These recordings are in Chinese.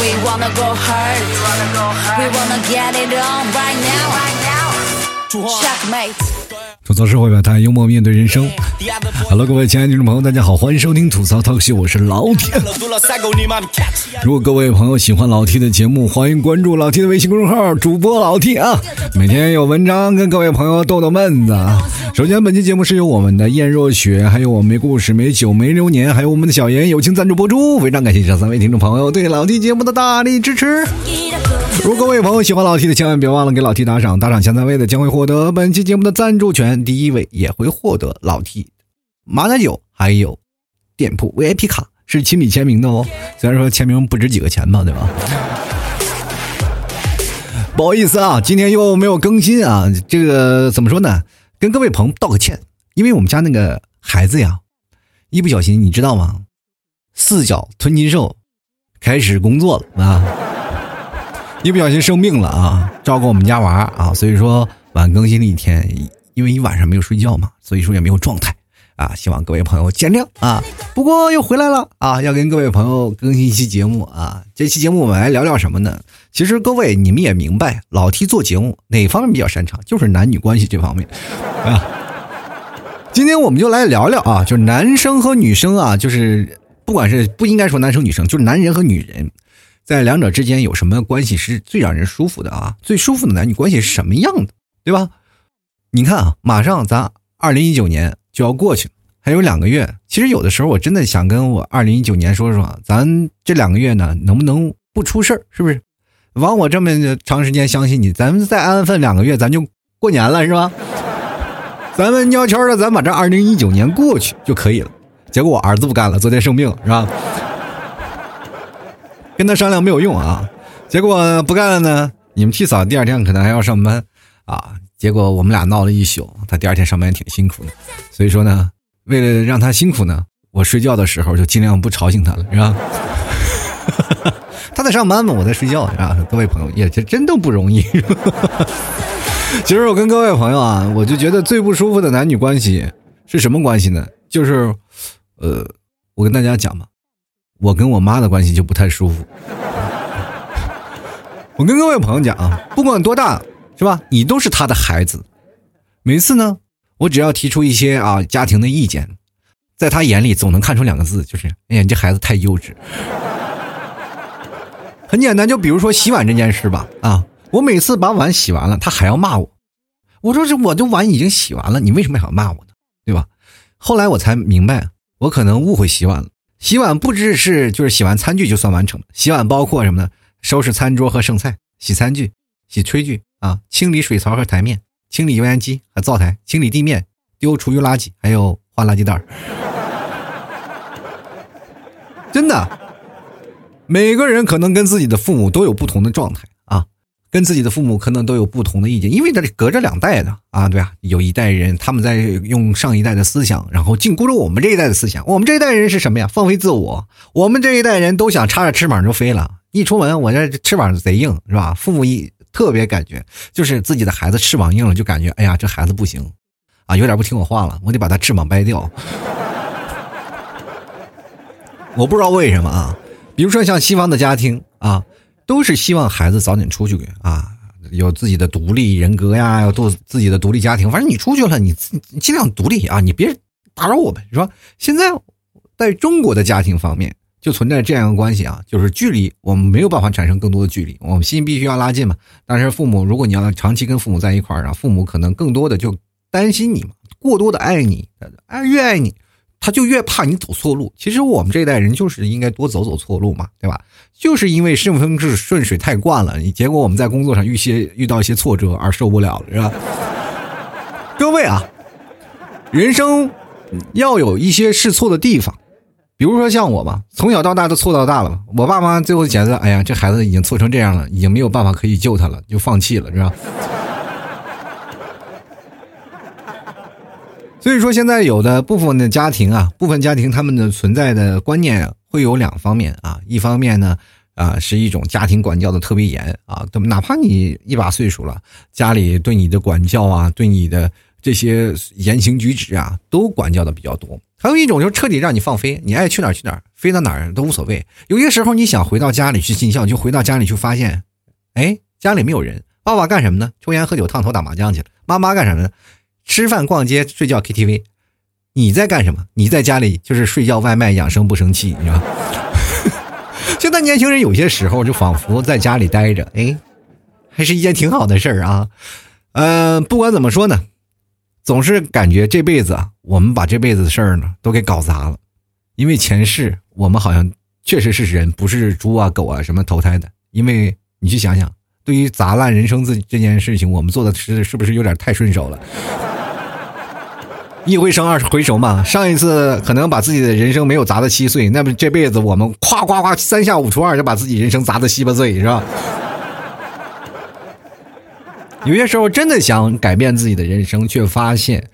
We wanna go hard. We wanna get it on right now. Checkmate. 吐槽社会百态，幽默面对人生。Hello，各位亲爱的听众朋友，大家好，欢迎收听吐槽 talk show，我是老铁。如果各位朋友喜欢老 T 的节目，欢迎关注老 T 的微信公众号，主播老 T 啊，每天有文章跟各位朋友逗逗闷子。首先，本期节目是由我们的燕若雪，还有我们没故事、没酒、没流年，还有我们的小严友情赞助播出，非常感谢这三位听众朋友对老 T 节目的大力支持。如果各位朋友喜欢老 T 的，千万别忘了给老 T 打赏，打赏前三位的将会获得本期节目的赞助权，第一位也会获得老 T 马奶酒还有店铺 VIP 卡，是亲笔签名的哦。虽然说签名不值几个钱吧，对吧？不好意思啊，今天又没有更新啊，这个怎么说呢？跟各位朋友道个歉，因为我们家那个孩子呀，一不小心你知道吗？四脚吞金兽开始工作了啊！一不小心生病了啊，照顾我们家娃啊，所以说晚更新了一天，因为一晚上没有睡觉嘛，所以说也没有状态啊，希望各位朋友见谅啊。不过又回来了啊，要跟各位朋友更新一期节目啊。这期节目我们来聊聊什么呢？其实各位你们也明白，老 T 做节目哪方面比较擅长，就是男女关系这方面啊。今天我们就来聊聊啊，就是男生和女生啊，就是不管是不应该说男生女生，就是男人和女人。在两者之间有什么关系是最让人舒服的啊？最舒服的男女关系是什么样的，对吧？你看啊，马上咱二零一九年就要过去了，还有两个月。其实有的时候我真的想跟我二零一九年说说，咱这两个月呢，能不能不出事儿？是不是？枉我这么长时间相信你，咱们再安分两个月，咱就过年了，是吧？咱们悄悄的，咱把这二零一九年过去就可以了。结果我儿子不干了，昨天生病了，是吧？跟他商量没有用啊，结果不干了呢。你们替嫂第二天可能还要上班啊，结果我们俩闹了一宿。他第二天上班也挺辛苦的，所以说呢，为了让他辛苦呢，我睡觉的时候就尽量不吵醒他了，是吧？他在上班嘛，我在睡觉，是吧？各位朋友也这真都不容易。其实我跟各位朋友啊，我就觉得最不舒服的男女关系是什么关系呢？就是，呃，我跟大家讲吧。我跟我妈的关系就不太舒服。我跟各位朋友讲啊，不管多大，是吧？你都是他的孩子。每次呢，我只要提出一些啊家庭的意见，在他眼里总能看出两个字，就是哎呀，你这孩子太幼稚。很简单，就比如说洗碗这件事吧。啊，我每次把碗洗完了，他还要骂我。我说这我这碗已经洗完了，你为什么还要骂我呢？对吧？后来我才明白，我可能误会洗碗了。洗碗不只是就是洗完餐具就算完成了，洗碗包括什么呢？收拾餐桌和剩菜，洗餐具，洗炊具啊，清理水槽和台面，清理油烟机和灶台，清理地面，丢厨余垃圾，还有换垃圾袋 真的，每个人可能跟自己的父母都有不同的状态。跟自己的父母可能都有不同的意见，因为这隔着两代的啊，对啊？有一代人他们在用上一代的思想，然后禁锢着我们这一代的思想。我们这一代人是什么呀？放飞自我。我们这一代人都想插着翅膀就飞了。一出门，我这翅膀贼硬，是吧？父母一特别感觉，就是自己的孩子翅膀硬了，就感觉哎呀，这孩子不行啊，有点不听我话了，我得把他翅膀掰掉。我不知道为什么啊，比如说像西方的家庭啊。都是希望孩子早点出去啊，有自己的独立人格呀，有独自己的独立家庭。反正你出去了，你尽量独立啊，你别打扰我们，是吧？现在在中国的家庭方面，就存在这样一个关系啊，就是距离，我们没有办法产生更多的距离，我们心必须要拉近嘛。但是父母，如果你要长期跟父母在一块儿啊，父母可能更多的就担心你嘛，过多的爱你，爱越爱你。他就越怕你走错路。其实我们这一代人就是应该多走走错路嘛，对吧？就是因为顺风顺顺水太惯了，你结果我们在工作上遇些遇到一些挫折而受不了了，是吧？各位啊，人生要有一些试错的地方，比如说像我吧，从小到大都错到大了。我爸妈最后觉得，哎呀，这孩子已经错成这样了，已经没有办法可以救他了，就放弃了，是吧？所以说，现在有的部分的家庭啊，部分家庭他们的存在的观念会有两方面啊。一方面呢，啊，是一种家庭管教的特别严啊，哪怕你一把岁数了，家里对你的管教啊，对你的这些言行举止啊，都管教的比较多。还有一种就是彻底让你放飞，你爱去哪儿去哪儿，飞到哪儿都无所谓。有些时候你想回到家里去尽孝，就回到家里去发现，哎，家里没有人。爸爸干什么呢？抽烟喝酒烫头打麻将去了。妈妈干什么呢？吃饭逛街睡觉 KTV。你在干什么？你在家里就是睡觉外卖养生不生气，你知道吗？现在年轻人有些时候就仿佛在家里待着，哎，还是一件挺好的事儿啊。嗯，不管怎么说呢，总是感觉这辈子啊，我们把这辈子的事儿呢都给搞砸了，因为前世我们好像确实是人，不是猪啊狗啊什么投胎的。因为你去想想，对于砸烂人生自这件事情，我们做的是是不是有点太顺手了？一回生二回熟嘛，上一次可能把自己的人生没有砸的稀碎，那么这辈子我们夸夸夸三下五除二就把自己人生砸的稀巴碎，是吧？有些时候真的想改变自己的人生，却发现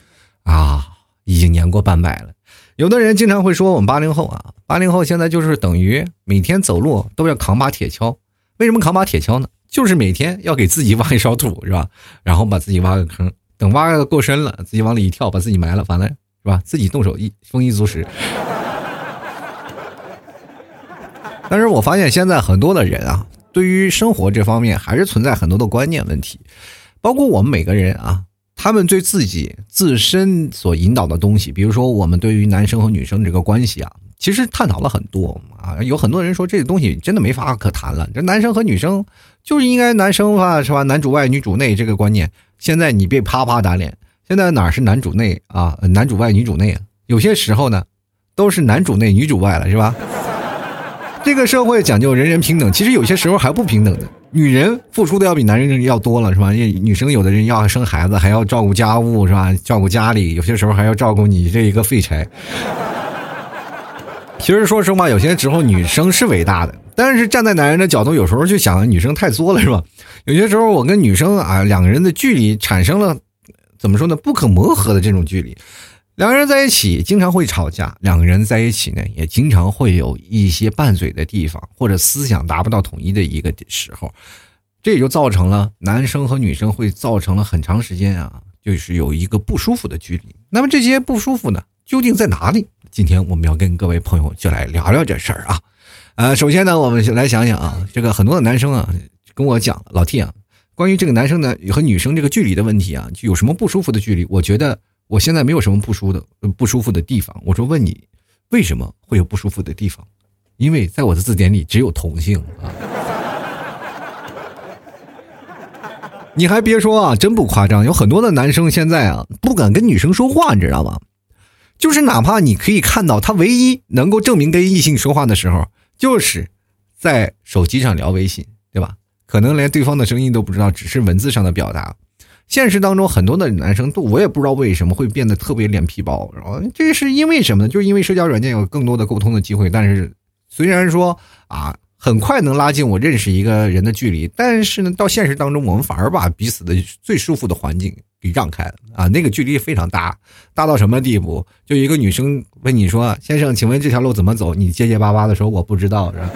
啊，已经年过半百了。有的人经常会说，我们八零后啊，八零后现在就是等于每天走路都要扛把铁锹。为什么扛把铁锹呢？就是每天要给自己挖一勺土，是吧？然后把自己挖个坑。等挖的够深了，自己往里一跳，把自己埋了，完了是吧？自己动手一丰衣足食。但是我发现现在很多的人啊，对于生活这方面还是存在很多的观念问题，包括我们每个人啊，他们对自己自身所引导的东西，比如说我们对于男生和女生这个关系啊，其实探讨了很多啊。有很多人说这个东西真的没法可谈了，这男生和女生就是应该男生吧，是吧？男主外女主内这个观念。现在你别啪啪打脸，现在哪是男主内啊，男主外女主内啊？有些时候呢，都是男主内女主外了，是吧？这个社会讲究人人平等，其实有些时候还不平等的。女人付出的要比男人要多了，是吧？女生有的人要生孩子，还要照顾家务，是吧？照顾家里，有些时候还要照顾你这一个废柴。其实说实话，有些时候女生是伟大的，但是站在男人的角度，有时候就想女生太作了，是吧？有些时候我跟女生啊，两个人的距离产生了怎么说呢？不可磨合的这种距离，两个人在一起经常会吵架，两个人在一起呢，也经常会有一些拌嘴的地方，或者思想达不到统一的一个时候，这也就造成了男生和女生会造成了很长时间啊，就是有一个不舒服的距离。那么这些不舒服呢，究竟在哪里？今天我们要跟各位朋友就来聊聊这事儿啊，呃，首先呢，我们来想想啊，这个很多的男生啊跟我讲，老 T 啊，关于这个男生呢和女生这个距离的问题啊，就有什么不舒服的距离？我觉得我现在没有什么不舒的不舒服的地方。我说问你，为什么会有不舒服的地方？因为在我的字典里只有同性啊。你还别说啊，真不夸张，有很多的男生现在啊不敢跟女生说话，你知道吗？就是哪怕你可以看到他唯一能够证明跟异性说话的时候，就是在手机上聊微信，对吧？可能连对方的声音都不知道，只是文字上的表达。现实当中很多的男生都，我也不知道为什么会变得特别脸皮薄，然后这是因为什么呢？就是因为社交软件有更多的沟通的机会，但是虽然说啊，很快能拉近我认识一个人的距离，但是呢，到现实当中，我们反而把彼此的最舒服的环境。给让开了啊！那个距离非常大，大到什么地步？就一个女生问你说：“先生，请问这条路怎么走？”你结结巴巴的说：“我不知道。”是吧？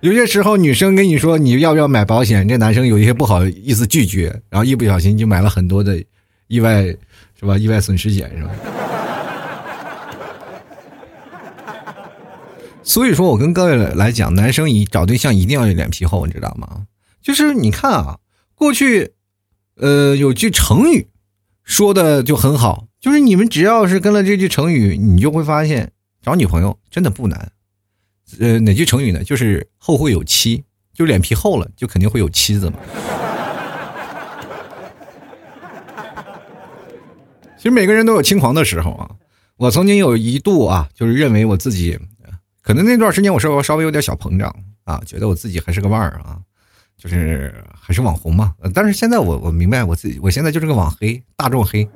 有些时候，女生跟你说你要不要买保险，这男生有一些不好意思拒绝，然后一不小心就买了很多的意外，是吧？意外损失险，是吧？所以说我跟各位来讲，男生一找对象一定要有脸皮厚，你知道吗？就是你看啊，过去，呃，有句成语说的就很好，就是你们只要是跟了这句成语，你就会发现找女朋友真的不难。呃，哪句成语呢？就是后会有期，就脸皮厚了，就肯定会有妻子嘛。其实每个人都有轻狂的时候啊，我曾经有一度啊，就是认为我自己，可能那段时间我稍微稍微有点小膨胀啊，觉得我自己还是个腕儿啊。就是还是网红嘛，但是现在我我明白我自己，我现在就是个网黑，大众黑。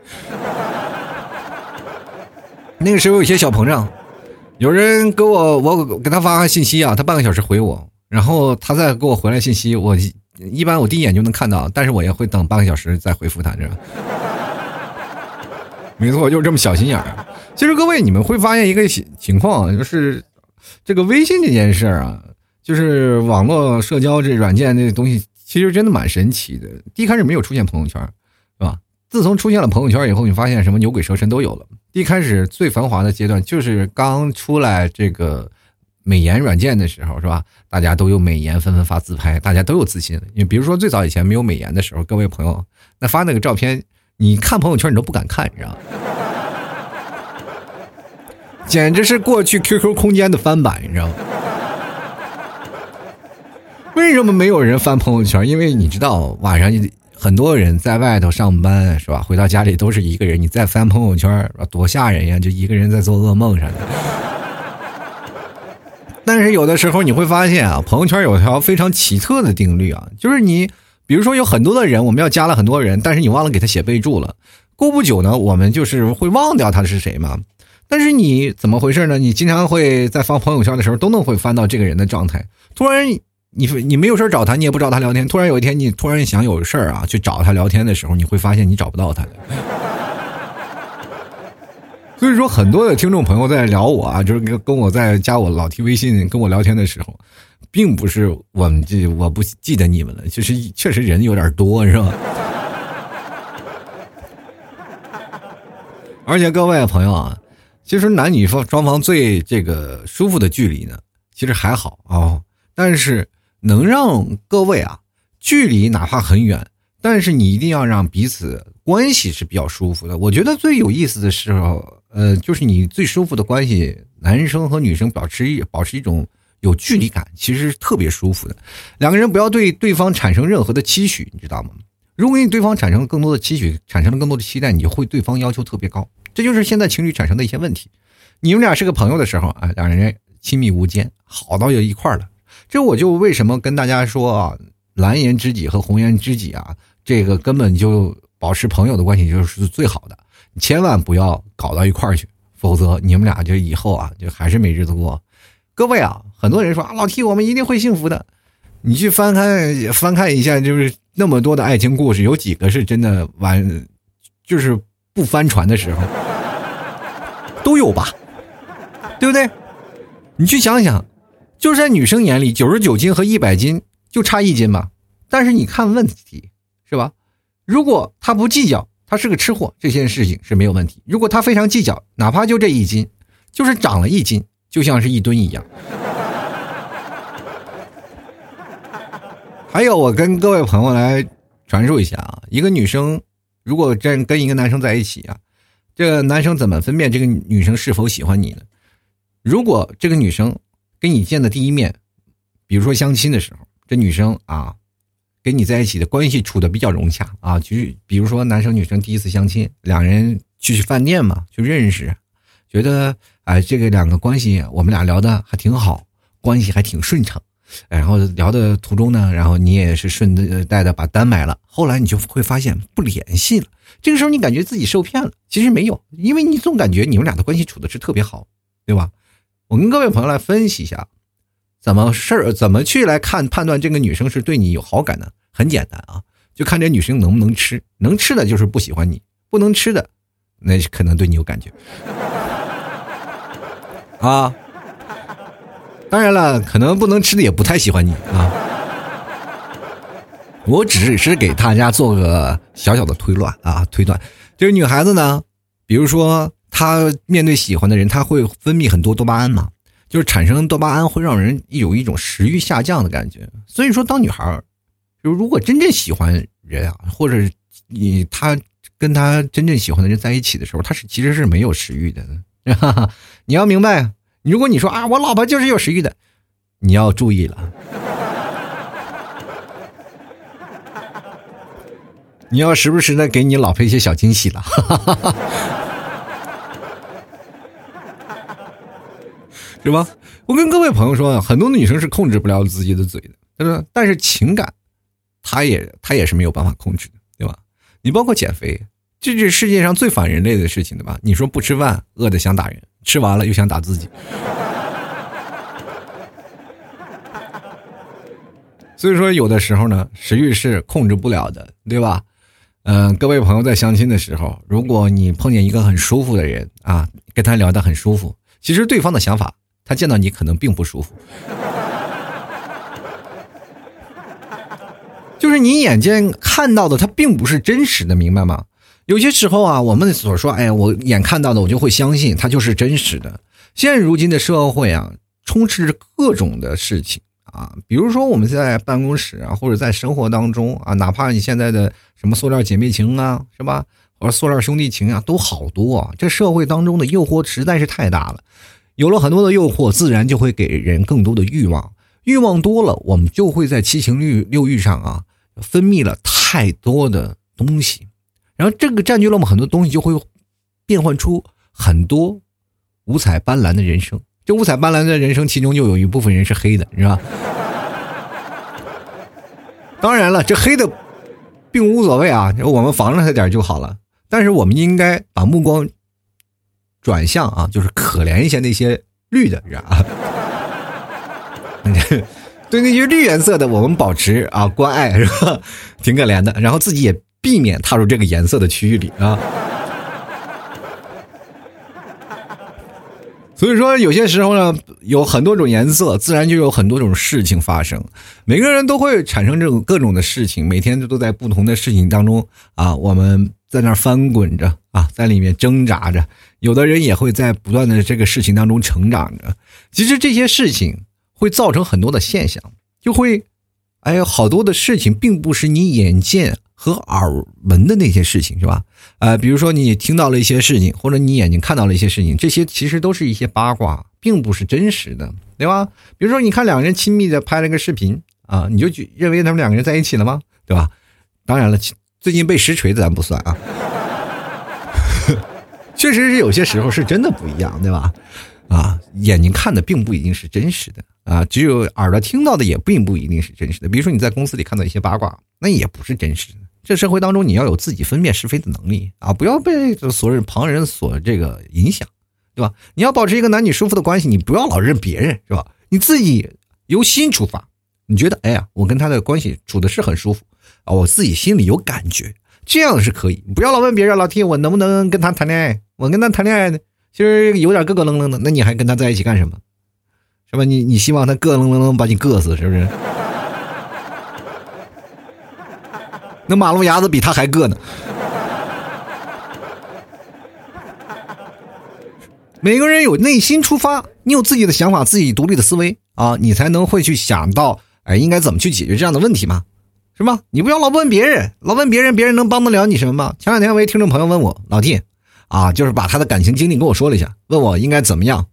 那个时候有些小膨胀，有人给我我给他发信息啊，他半个小时回我，然后他再给我回来信息，我一般我第一眼就能看到，但是我也会等半个小时再回复他，这。没错，就是这么小心眼儿。其实各位你们会发现一个情情况，就是这个微信这件事儿啊。就是网络社交这软件这东西，其实真的蛮神奇的。第一开始没有出现朋友圈，是吧？自从出现了朋友圈以后，你发现什么牛鬼蛇神都有了。一开始最繁华的阶段就是刚出来这个美颜软件的时候，是吧？大家都有美颜，纷纷发自拍，大家都有自信。你比如说最早以前没有美颜的时候，各位朋友，那发那个照片，你看朋友圈你都不敢看，你知道吗？简直是过去 QQ 空间的翻版，你知道吗？为什么没有人翻朋友圈？因为你知道，晚上很多人在外头上班，是吧？回到家里都是一个人，你再翻朋友圈，多吓人呀！就一个人在做噩梦啥的。但是有的时候你会发现啊，朋友圈有条非常奇特的定律啊，就是你，比如说有很多的人，我们要加了很多人，但是你忘了给他写备注了，过不久呢，我们就是会忘掉他是谁嘛。但是你怎么回事呢？你经常会在发朋友圈的时候都能会翻到这个人的状态，突然。你说你没有事找他，你也不找他聊天。突然有一天，你突然想有事儿啊，去找他聊天的时候，你会发现你找不到他。所以说，很多的听众朋友在聊我啊，就是跟跟我在加我老 T 微信跟我聊天的时候，并不是我们这我不记得你们了，就是确实人有点多，是吧？而且各位朋友啊，其实男女方双方最这个舒服的距离呢，其实还好啊，但是。能让各位啊，距离哪怕很远，但是你一定要让彼此关系是比较舒服的。我觉得最有意思的时候，呃，就是你最舒服的关系，男生和女生保持一保持一种有距离感，其实特别舒服的。两个人不要对对方产生任何的期许，你知道吗？如果你对方产生更多的期许，产生了更多的期待，你会对方要求特别高。这就是现在情侣产生的一些问题。你们俩是个朋友的时候啊，两人亲密无间，好到有一块了。这我就为什么跟大家说啊，蓝颜知己和红颜知己啊，这个根本就保持朋友的关系就是最好的，千万不要搞到一块去，否则你们俩就以后啊就还是没日子过。各位啊，很多人说啊，老 T 我们一定会幸福的，你去翻看翻看一下，就是那么多的爱情故事，有几个是真的完，就是不翻船的时候，都有吧，对不对？你去想想。就是在女生眼里，九十九斤和一百斤就差一斤吧。但是你看问题是吧？如果他不计较，他是个吃货，这件事情是没有问题。如果他非常计较，哪怕就这一斤，就是长了一斤，就像是一吨一样。还有，我跟各位朋友来传授一下啊，一个女生如果真跟一个男生在一起啊，这个男生怎么分辨这个女生是否喜欢你呢？如果这个女生。跟你见的第一面，比如说相亲的时候，这女生啊，跟你在一起的关系处的比较融洽啊。就是比如说男生女生第一次相亲，两人去饭店嘛，就认识，觉得哎，这个两个关系我们俩聊的还挺好，关系还挺顺畅。然后聊的途中呢，然后你也是顺带的把单买了。后来你就会发现不联系了，这个时候你感觉自己受骗了，其实没有，因为你总感觉你们俩的关系处的是特别好，对吧？我跟各位朋友来分析一下，怎么事儿怎么去来看判断这个女生是对你有好感的？很简单啊，就看这女生能不能吃，能吃的就是不喜欢你，不能吃的，那可能对你有感觉。啊，当然了，可能不能吃的也不太喜欢你啊。我只是给大家做个小小的推断啊，推断，就是女孩子呢，比如说。她面对喜欢的人，她会分泌很多多巴胺嘛？就是产生多巴胺会让人有一种食欲下降的感觉。所以说，当女孩儿，就如果真正喜欢人啊，或者你她跟她真正喜欢的人在一起的时候，她是其实是没有食欲的。你要明白，如果你说啊，我老婆就是有食欲的，你要注意了，你要时不时的给你老婆一些小惊喜了。是吧？我跟各位朋友说啊，很多女生是控制不了自己的嘴的，但是但是情感，她也她也是没有办法控制的，对吧？你包括减肥，这是世界上最反人类的事情，对吧？你说不吃饭饿的想打人，吃完了又想打自己，所以说有的时候呢，食欲是控制不了的，对吧？嗯，各位朋友在相亲的时候，如果你碰见一个很舒服的人啊，跟他聊得很舒服，其实对方的想法。他见到你可能并不舒服，就是你眼见看到的，他并不是真实的，明白吗？有些时候啊，我们所说，哎，我眼看到的，我就会相信它就是真实的。现如今的社会啊，充斥着各种的事情啊，比如说我们在办公室啊，或者在生活当中啊，哪怕你现在的什么塑料姐妹情啊，是吧？或者塑料兄弟情啊，都好多啊。这社会当中的诱惑实在是太大了，有了很多的诱惑，自然就会给人更多的欲望。欲望多了，我们就会在七情六六欲上啊，分泌了太多的东西，然后这个占据了我们很多东西，就会变换出很多五彩斑斓的人生。这五彩斑斓的人生，其中就有一部分人是黑的，是吧？当然了，这黑的并无所谓啊，我们防着他点就好了。但是我们应该把目光转向啊，就是可怜一些那些绿的，是吧？对那些绿颜色的，我们保持啊关爱是吧？挺可怜的，然后自己也避免踏入这个颜色的区域里啊。所以说，有些时候呢，有很多种颜色，自然就有很多种事情发生。每个人都会产生这种各种的事情，每天都在不同的事情当中啊，我们在那翻滚着啊，在里面挣扎着。有的人也会在不断的这个事情当中成长着。其实这些事情。会造成很多的现象，就会，哎呀，好多的事情并不是你眼见和耳闻的那些事情，是吧？呃，比如说你听到了一些事情，或者你眼睛看到了一些事情，这些其实都是一些八卦，并不是真实的，对吧？比如说你看两个人亲密的拍了个视频啊，你就认为他们两个人在一起了吗？对吧？当然了，最近被实锤的咱不算啊，确实是有些时候是真的不一样，对吧？啊，眼睛看的并不一定是真实的。啊，只有耳朵听到的也并不一定是真实的。比如说你在公司里看到一些八卦，那也不是真实的。这社会当中，你要有自己分辨是非的能力啊，不要被所人旁人所这个影响，对吧？你要保持一个男女舒服的关系，你不要老认别人，是吧？你自己由心出发，你觉得哎呀，我跟他的关系处的是很舒服啊，我自己心里有感觉，这样是可以。不要老问别人，老弟，我能不能跟他谈恋爱？我跟他谈恋爱呢，其实有点咯咯楞楞的，那你还跟他在一起干什么？是吧？你你希望他咯楞楞楞把你硌死，是不是？那马路牙子比他还硌呢。每个人有内心出发，你有自己的想法，自己独立的思维啊，你才能会去想到，哎，应该怎么去解决这样的问题嘛？是吧？你不要老问别人，老问别人，别人能帮得了你什么吗？前两天，我一听众朋友问我，老弟，啊，就是把他的感情经历跟我说了一下，问我应该怎么样。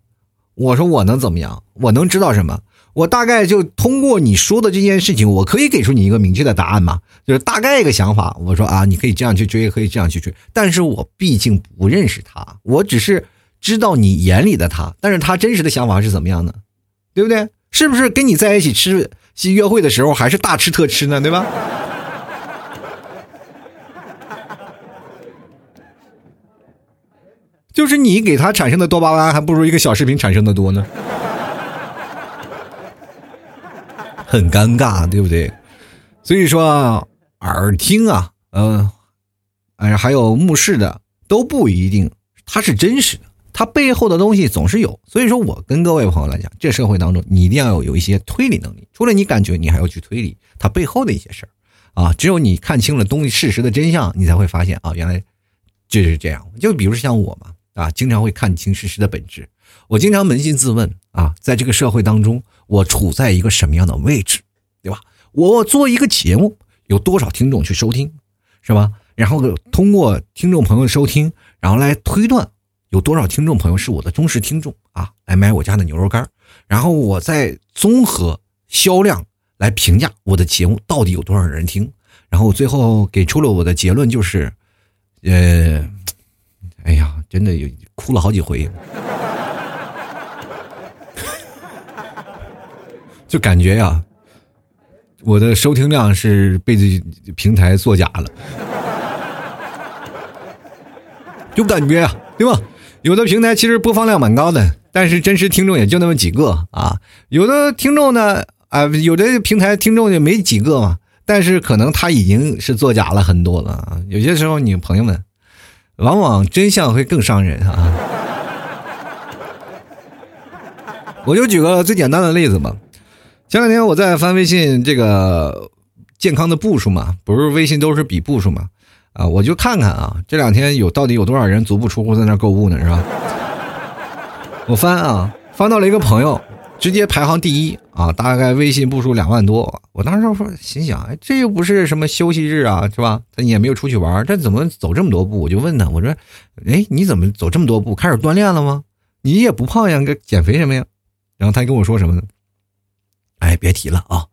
我说我能怎么样？我能知道什么？我大概就通过你说的这件事情，我可以给出你一个明确的答案吗？就是大概一个想法。我说啊，你可以这样去追，可以这样去追。但是我毕竟不认识他，我只是知道你眼里的他，但是他真实的想法是怎么样的，对不对？是不是跟你在一起吃去约会的时候还是大吃特吃呢？对吧？就是你给他产生的多巴胺，还不如一个小视频产生的多呢，很尴尬，对不对？所以说，耳听啊，嗯，哎，还有目视的都不一定它是真实的，它背后的东西总是有。所以说我跟各位朋友来讲，这社会当中你一定要有有一些推理能力，除了你感觉，你还要去推理它背后的一些事儿啊。只有你看清了东西事实的真相，你才会发现啊，原来就是这样。就比如像我嘛。啊，经常会看清事实的本质。我经常扪心自问啊，在这个社会当中，我处在一个什么样的位置，对吧？我做一个节目，有多少听众去收听，是吧？然后通过听众朋友收听，然后来推断有多少听众朋友是我的忠实听众啊，来买我家的牛肉干然后我再综合销量来评价我的节目到底有多少人听。然后最后给出了我的结论，就是，呃。哎呀，真的有哭了好几回，就感觉呀，我的收听量是被这平台作假了，就感觉呀，对吧？有的平台其实播放量蛮高的，但是真实听众也就那么几个啊。有的听众呢，啊，有的平台听众也没几个嘛，但是可能他已经是作假了很多了。有些时候，你朋友们。往往真相会更伤人啊！我就举个最简单的例子吧。前两天我在翻微信这个健康的步数嘛，不是微信都是比步数嘛？啊，我就看看啊，这两天有到底有多少人足不出户在那购物呢，是吧？我翻啊，翻到了一个朋友，直接排行第一啊，大概微信步数两万多。我当时说，心想，哎，这又不是什么休息日啊，是吧？他也没有出去玩，这怎么走这么多步？我就问他，我说，哎，你怎么走这么多步？开始锻炼了吗？你也不胖呀，个减肥什么呀？然后他跟我说什么呢？哎，别提了啊，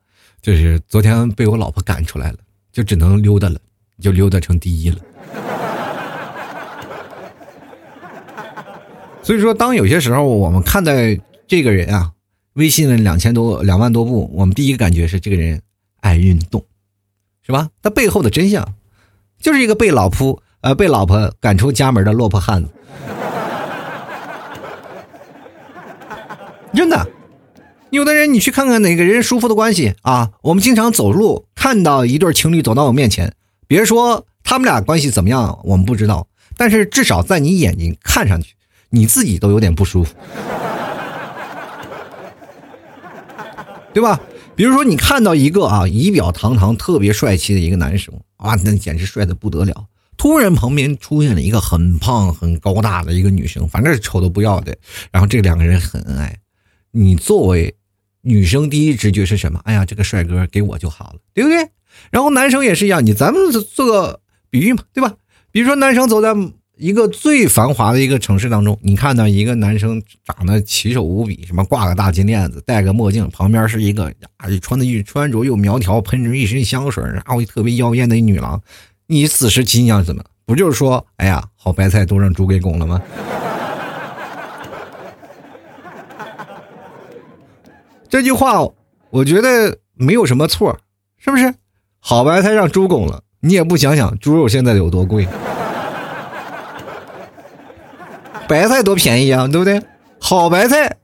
就是昨天被我老婆赶出来了，就只能溜达了，就溜达成第一了。所以说，当有些时候我们看待这个人啊，微信两千多、两万多步，我们第一个感觉是这个人爱运动，是吧？他背后的真相，就是一个被老婆呃被老婆赶出家门的落魄汉子。真的，有的人你去看看哪个人舒服的关系啊？我们经常走路看到一对情侣走到我面前，别说他们俩关系怎么样，我们不知道，但是至少在你眼睛看上去，你自己都有点不舒服，对吧？比如说你看到一个啊仪表堂堂、特别帅气的一个男生啊，那简直帅的不得了。突然旁边出现了一个很胖、很高大的一个女生，反正是丑的不要的，然后这两个人很恩爱。你作为女生，第一直觉是什么？哎呀，这个帅哥给我就好了，对不对？然后男生也是一样，你咱们做个比喻嘛，对吧？比如说男生走在一个最繁华的一个城市当中，你看到一个男生长得奇丑无比，什么挂个大金链子，戴个墨镜，旁边是一个啊穿的穿着又苗条，喷着一身香水，然后特别妖艳的一女郎，你此时心想什么？不就是说，哎呀，好白菜都让猪给拱了吗？这句话，我觉得没有什么错，是不是？好白菜让猪拱了，你也不想想猪肉现在有多贵，白菜多便宜啊，对不对？好白菜，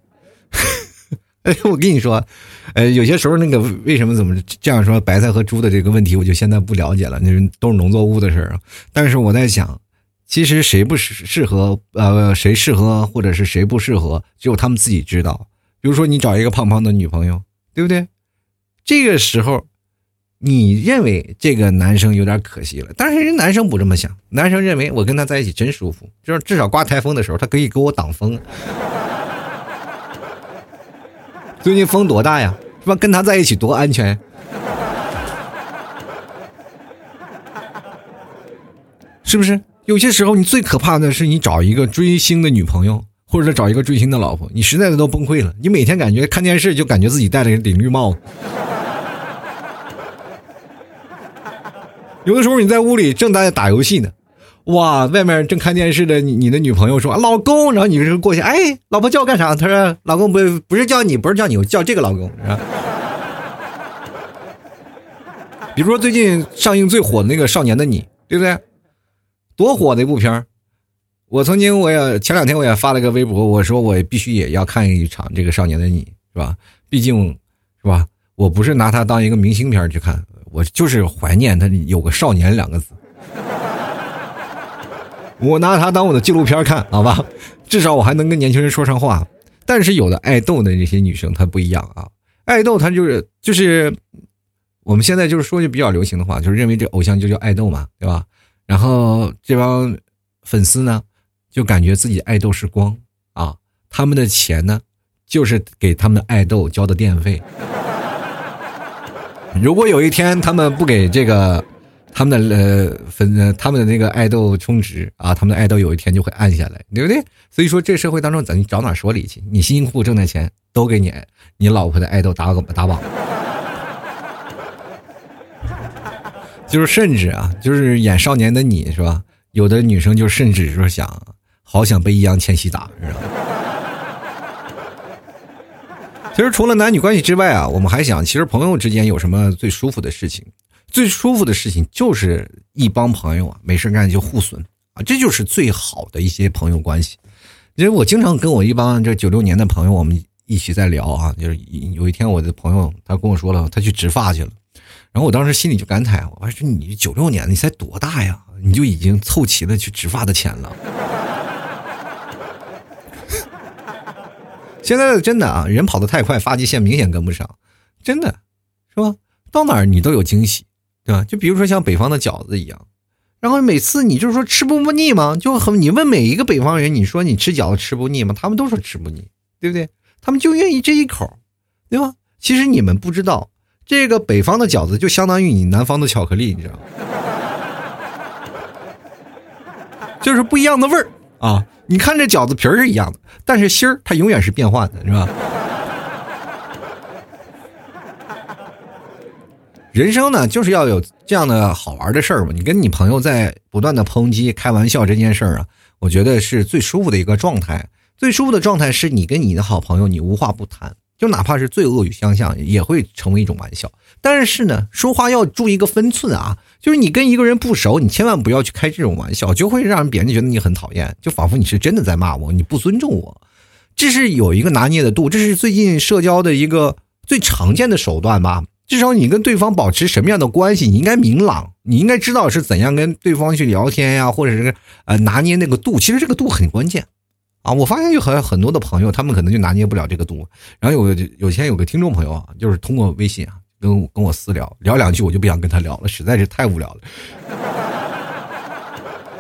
哎，我跟你说，呃，有些时候那个为什么怎么这样说白菜和猪的这个问题，我就现在不了解了，那都是农作物的事儿。但是我在想，其实谁不适适合，呃，谁适合或者是谁不适合，只有他们自己知道。比如说，你找一个胖胖的女朋友，对不对？这个时候，你认为这个男生有点可惜了，但是人男生不这么想，男生认为我跟他在一起真舒服，就是至少刮台风的时候，他可以给我挡风。最近风多大呀？是吧？跟他在一起多安全。是不是？有些时候，你最可怕的是你找一个追星的女朋友。或者找一个追星的老婆，你实在的都崩溃了。你每天感觉看电视就感觉自己戴了一顶绿帽子。有的时候你在屋里正在打游戏呢，哇，外面正看电视的你的女朋友说老公，然后你就过去，哎，老婆叫我干啥？他说老公不不是叫你，不是叫你，我叫这个老公。比如说最近上映最火的那个《少年的你》，对不对？多火的一部片儿。我曾经，我也前两天我也发了个微博，我说我必须也要看一场这个《少年的你》，是吧？毕竟，是吧？我不是拿它当一个明星片去看，我就是怀念它有个“少年”两个字。我拿它当我的纪录片看，好吧？至少我还能跟年轻人说上话。但是有的爱豆的这些女生她不一样啊，爱豆她就是就是我们现在就是说句比较流行的话，就是认为这偶像就叫爱豆嘛，对吧？然后这帮粉丝呢？就感觉自己爱豆是光啊，他们的钱呢，就是给他们的爱豆交的电费。如果有一天他们不给这个他们的呃粉他们的那个爱豆充值啊，他们的爱豆有一天就会暗下来，对不对？所以说这社会当中，咱找哪说理去？你辛辛苦苦挣的钱都给你你老婆的爱豆打个打榜，就是甚至啊，就是演少年的你是吧？有的女生就甚至说想。好想被易烊千玺打，知道吗？其实除了男女关系之外啊，我们还想，其实朋友之间有什么最舒服的事情？最舒服的事情就是一帮朋友啊，没事干就互损啊，这就是最好的一些朋友关系。因为我经常跟我一帮这九六年的朋友，我们一起在聊啊，就是有一天我的朋友他跟我说了，他去植发去了，然后我当时心里就感慨，我说你九六年你才多大呀？你就已经凑齐了去植发的钱了。现在真的啊，人跑得太快，发际线明显跟不上，真的，是吧？到哪儿你都有惊喜对吧？就比如说像北方的饺子一样，然后每次你就是说吃不不腻吗？就很你问每一个北方人，你说你吃饺子吃不腻吗？他们都说吃不腻，对不对？他们就愿意这一口，对吧？其实你们不知道，这个北方的饺子就相当于你南方的巧克力，你知道吗？就是不一样的味儿啊！你看这饺子皮儿是一样的，但是芯儿它永远是变换的，是吧？人生呢，就是要有这样的好玩的事儿嘛。你跟你朋友在不断的抨击、开玩笑这件事儿啊，我觉得是最舒服的一个状态。最舒服的状态是你跟你的好朋友，你无话不谈，就哪怕是最恶语相向，也会成为一种玩笑。但是呢，说话要注意一个分寸啊，就是你跟一个人不熟，你千万不要去开这种玩笑，就会让别人觉得你很讨厌，就仿佛你是真的在骂我，你不尊重我。这是有一个拿捏的度，这是最近社交的一个最常见的手段吧。至少你跟对方保持什么样的关系，你应该明朗，你应该知道是怎样跟对方去聊天呀，或者是呃拿捏那个度。其实这个度很关键。啊，我发现有很很多的朋友，他们可能就拿捏不了这个度。然后有有前有个听众朋友啊，就是通过微信啊，跟跟我私聊聊两句，我就不想跟他聊了，实在是太无聊了。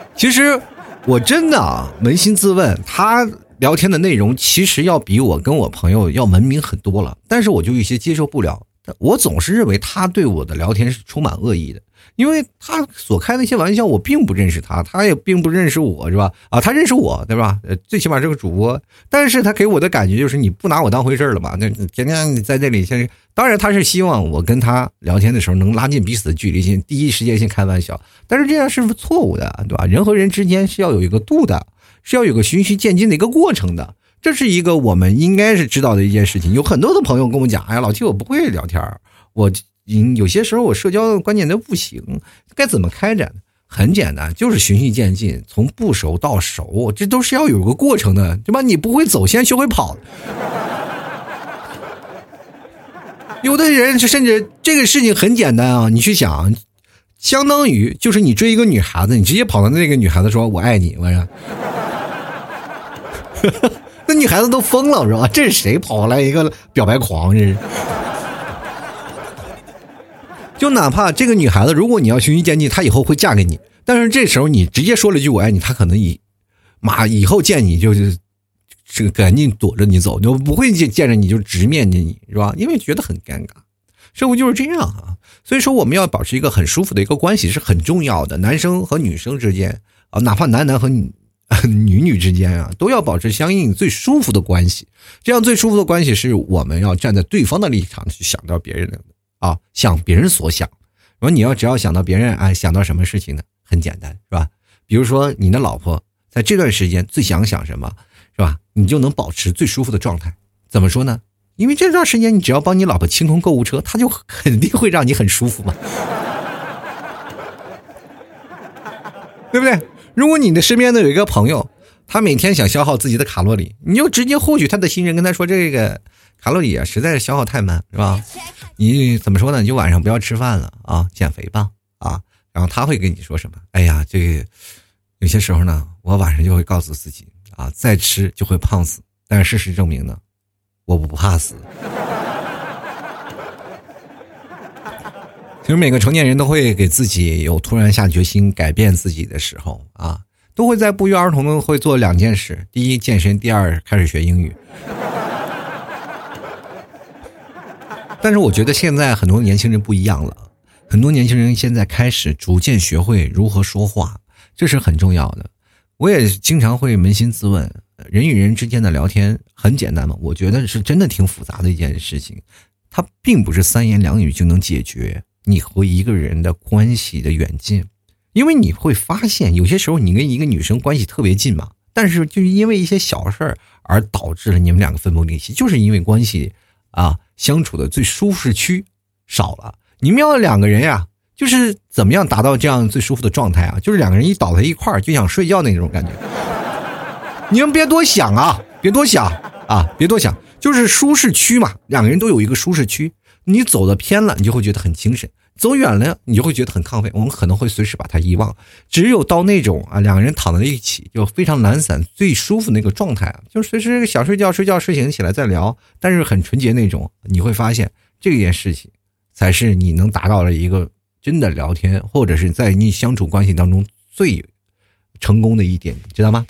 其实我真的啊，扪心自问，他聊天的内容其实要比我跟我朋友要文明很多了，但是我就有些接受不了。我总是认为他对我的聊天是充满恶意的。因为他所开的一些玩笑，我并不认识他，他也并不认识我，是吧？啊，他认识我，对吧？呃，最起码是个主播，但是他给我的感觉就是你不拿我当回事了嘛？那天天在这里，先当然他是希望我跟他聊天的时候能拉近彼此的距离，先第一时间先开玩笑，但是这样是错误的，对吧？人和人之间是要有一个度的，是要有个循序渐进的一个过程的，这是一个我们应该是知道的一件事情。有很多的朋友跟我讲，哎呀，老七，我不会聊天，我。有些时候我社交观念都不行，该怎么开展？很简单，就是循序渐进，从不熟到熟，这都是要有个过程的，对吧？你不会走，先学会跑。有的人甚至这个事情很简单啊，你去想，相当于就是你追一个女孩子，你直接跑到那个女孩子说“我爱你”，我说，那女孩子都疯了，是吧？这是谁跑来一个表白狂？这是。就哪怕这个女孩子，如果你要循序渐进，她以后会嫁给你。但是这时候你直接说了一句“我爱你”，她可能以马以后见你就是这个赶紧躲着你走，就不会见见着你就直面着你，是吧？因为觉得很尴尬。社会就是这样啊，所以说我们要保持一个很舒服的一个关系是很重要的。男生和女生之间啊，哪怕男男和女 女女之间啊，都要保持相应最舒服的关系。这样最舒服的关系是我们要站在对方的立场去想到别人的。啊，想别人所想，说你要只要想到别人啊，想到什么事情呢？很简单，是吧？比如说你的老婆在这段时间最想想什么，是吧？你就能保持最舒服的状态。怎么说呢？因为这段时间你只要帮你老婆清空购物车，她就 肯定会让你很舒服嘛，对不对？如果你的身边的有一个朋友，他每天想消耗自己的卡路里，你就直接获取他的信任，跟他说这个。卡路里啊，实在是消耗太慢，是吧？你怎么说呢？你就晚上不要吃饭了啊，减肥吧啊。然后他会跟你说什么？哎呀，这个有些时候呢，我晚上就会告诉自己啊，再吃就会胖死。但是事实证明呢，我不怕死。其实每个成年人都会给自己有突然下决心改变自己的时候啊，都会在不约而同的会做两件事：第一，健身；第二，开始学英语。但是我觉得现在很多年轻人不一样了，很多年轻人现在开始逐渐学会如何说话，这是很重要的。我也经常会扪心自问，人与人之间的聊天很简单吗？我觉得是真的挺复杂的一件事情，它并不是三言两语就能解决你和一个人的关系的远近，因为你会发现有些时候你跟一个女生关系特别近嘛，但是就是因为一些小事儿而导致了你们两个分崩离析，就是因为关系啊。相处的最舒适区少了，你们要两个人呀，就是怎么样达到这样最舒服的状态啊？就是两个人一倒在一块儿就想睡觉那种感觉。你们别多想啊，别多想啊，别多想，就是舒适区嘛。两个人都有一个舒适区，你走的偏了，你就会觉得很精神。走远了，你就会觉得很亢奋。我们可能会随时把它遗忘。只有到那种啊，两个人躺在一起就非常懒散、最舒服那个状态，就随时想睡觉，睡觉睡醒起来再聊，但是很纯洁那种。你会发现这件事情才是你能达到的一个真的聊天，或者是在你相处关系当中最成功的一点，知道吗？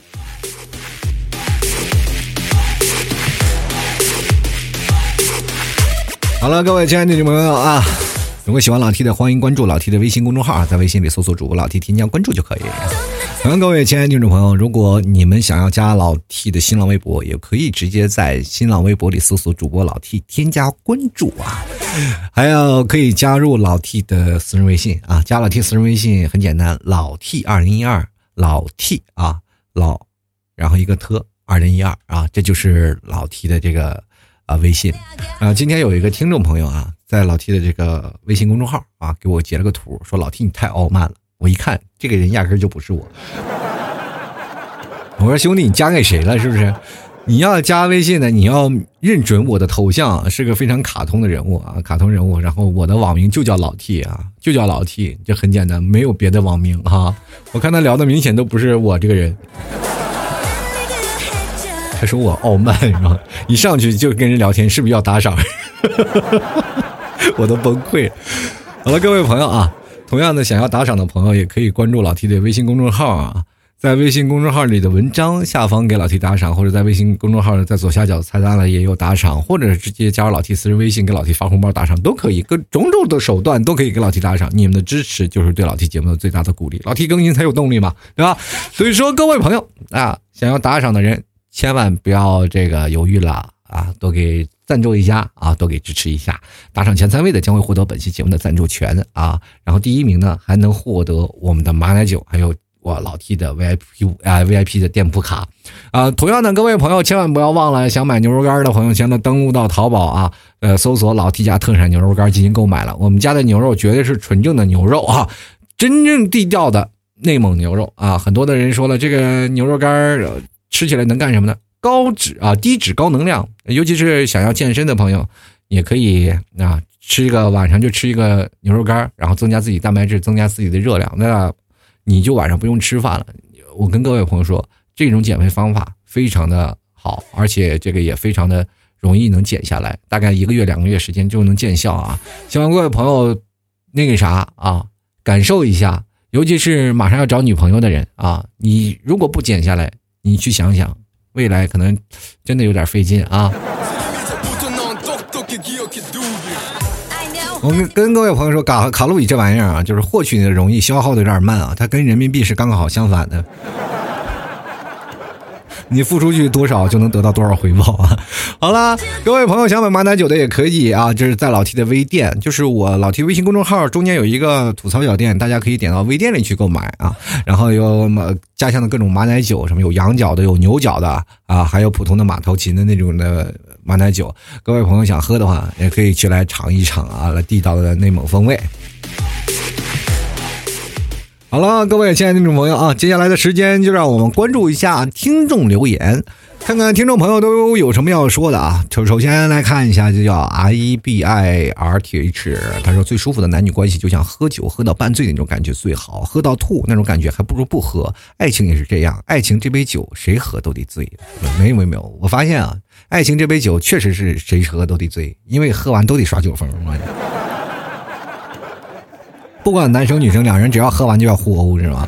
好了，各位亲爱的听众朋友啊，如果喜欢老 T 的，欢迎关注老 T 的微信公众号啊，在微信里搜索主播老 T，添加关注就可以。同样，各位亲爱的听众朋友，如果你们想要加老 T 的新浪微博，也可以直接在新浪微博里搜索主播老 T，添加关注啊。还有可以加入老 T 的私人微信啊，加老 T 私人微信很简单，老 T 二零一二，老 T 啊老，然后一个特二零一二啊，这就是老 T 的这个。啊，微信，啊，今天有一个听众朋友啊，在老 T 的这个微信公众号啊，给我截了个图，说老 T 你太傲慢了。我一看，这个人压根就不是我。我说兄弟，你加给谁了？是不是？你要加微信的，你要认准我的头像是个非常卡通的人物啊，卡通人物。然后我的网名就叫老 T 啊，就叫老 T，就很简单，没有别的网名哈。我看他聊的明显都不是我这个人。他说我傲慢，是吧一上去就跟人聊天，是不是要打赏？我都崩溃。好了，各位朋友啊，同样的想要打赏的朋友也可以关注老 T 的微信公众号啊，在微信公众号里的文章下方给老 T 打赏，或者在微信公众号的在左下角菜单里也有打赏，或者直接加入老 T 私人微信给老 T 发红包打赏都可以，各种种的手段都可以给老 T 打赏。你们的支持就是对老 T 节目的最大的鼓励，老 T 更新才有动力嘛，对吧？所以说，各位朋友啊，想要打赏的人。千万不要这个犹豫了啊！多给赞助一下啊！多给支持一下，打赏前三位的将会获得本期节目的赞助权啊！然后第一名呢还能获得我们的马奶酒，还有我老 T 的 VIP 啊 VIP 的店铺卡啊！同样的，各位朋友千万不要忘了，想买牛肉干的朋友，现在登录到淘宝啊，呃，搜索老 T 家特产牛肉干进行购买了。我们家的牛肉绝对是纯正的牛肉啊，真正地道的内蒙牛肉啊！很多的人说了，这个牛肉干吃起来能干什么呢？高脂啊，低脂高能量，尤其是想要健身的朋友，也可以啊，吃一个晚上就吃一个牛肉干，然后增加自己蛋白质，增加自己的热量，那你就晚上不用吃饭了。我跟各位朋友说，这种减肥方法非常的好，而且这个也非常的容易能减下来，大概一个月两个月时间就能见效啊！希望各位朋友那个啥啊，感受一下，尤其是马上要找女朋友的人啊，你如果不减下来。你去想想，未来可能真的有点费劲啊！我们跟各位朋友说，卡卡路里这玩意儿啊，就是获取的容易，消耗的有点慢啊，它跟人民币是刚刚好相反的。你付出去多少就能得到多少回报啊！好了，各位朋友想买马奶酒的也可以啊，这是在老 T 的微店，就是我老 T 微信公众号中间有一个吐槽小店，大家可以点到微店里去购买啊。然后有马家乡的各种马奶酒，什么有羊角的，有牛角的啊，还有普通的马头琴的那种的马奶酒。各位朋友想喝的话，也可以去来尝一尝啊，来地道的内蒙风味。好了，各位亲爱的听众朋友啊，接下来的时间就让我们关注一下听众留言，看看听众朋友都有什么要说的啊。首首先来看一下，就叫 I B I R T H，他说最舒服的男女关系就像喝酒喝到半醉那种感觉最好，喝到吐那种感觉还不如不喝。爱情也是这样，爱情这杯酒谁喝都得醉。没有没有没有，我发现啊，爱情这杯酒确实是谁喝都得醉，因为喝完都得耍酒疯。不管男生女生，两人只要喝完就要互殴，是吗？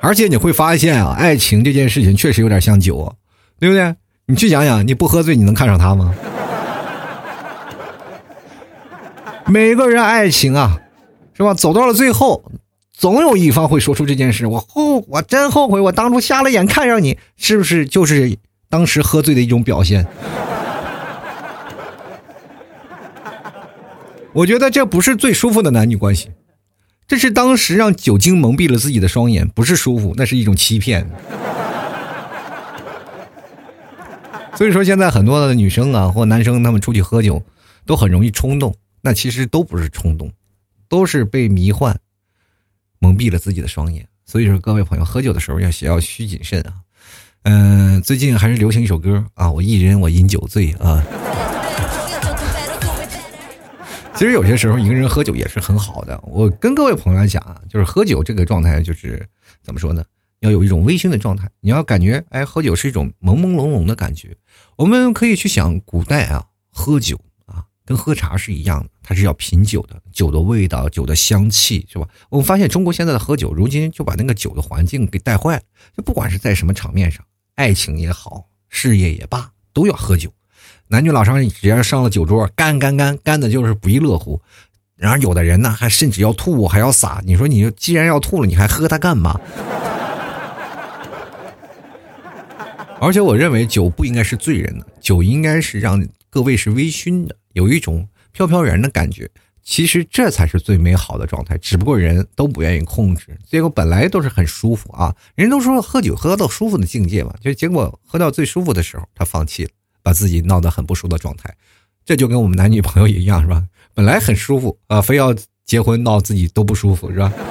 而且你会发现啊，爱情这件事情确实有点像酒，对不对？你去想想，你不喝醉，你能看上他吗？每个人爱情啊，是吧？走到了最后，总有一方会说出这件事：“我后，我真后悔，我当初瞎了眼看上你，是不是？就是当时喝醉的一种表现。”我觉得这不是最舒服的男女关系，这是当时让酒精蒙蔽了自己的双眼，不是舒服，那是一种欺骗。所以说，现在很多的女生啊或男生，他们出去喝酒都很容易冲动，那其实都不是冲动，都是被迷幻蒙蔽了自己的双眼。所以说，各位朋友，喝酒的时候要要需谨慎啊。嗯，最近还是流行一首歌啊，我一人我饮酒醉啊。其实有些时候一个人喝酒也是很好的。我跟各位朋友讲啊，就是喝酒这个状态，就是怎么说呢？要有一种微醺的状态。你要感觉，哎，喝酒是一种朦朦胧胧的感觉。我们可以去想，古代啊，喝酒啊，跟喝茶是一样的，它是要品酒的，酒的味道、酒的香气，是吧？我们发现中国现在的喝酒，如今就把那个酒的环境给带坏了。就不管是在什么场面上，爱情也好，事业也罢，都要喝酒。男女老少只要上了酒桌，干干干干的就是不亦乐乎。然后有的人呢，还甚至要吐，还要洒。你说，你既然要吐了，你还喝它干嘛？而且我认为酒不应该是醉人的，酒应该是让各位是微醺的，有一种飘飘然的感觉。其实这才是最美好的状态，只不过人都不愿意控制，结果本来都是很舒服啊。人都说喝酒喝到舒服的境界嘛，就结果喝到最舒服的时候，他放弃了，把自己闹得很不舒服的状态。这就跟我们男女朋友也一样，是吧？本来很舒服啊，非要结婚闹自己都不舒服，是吧？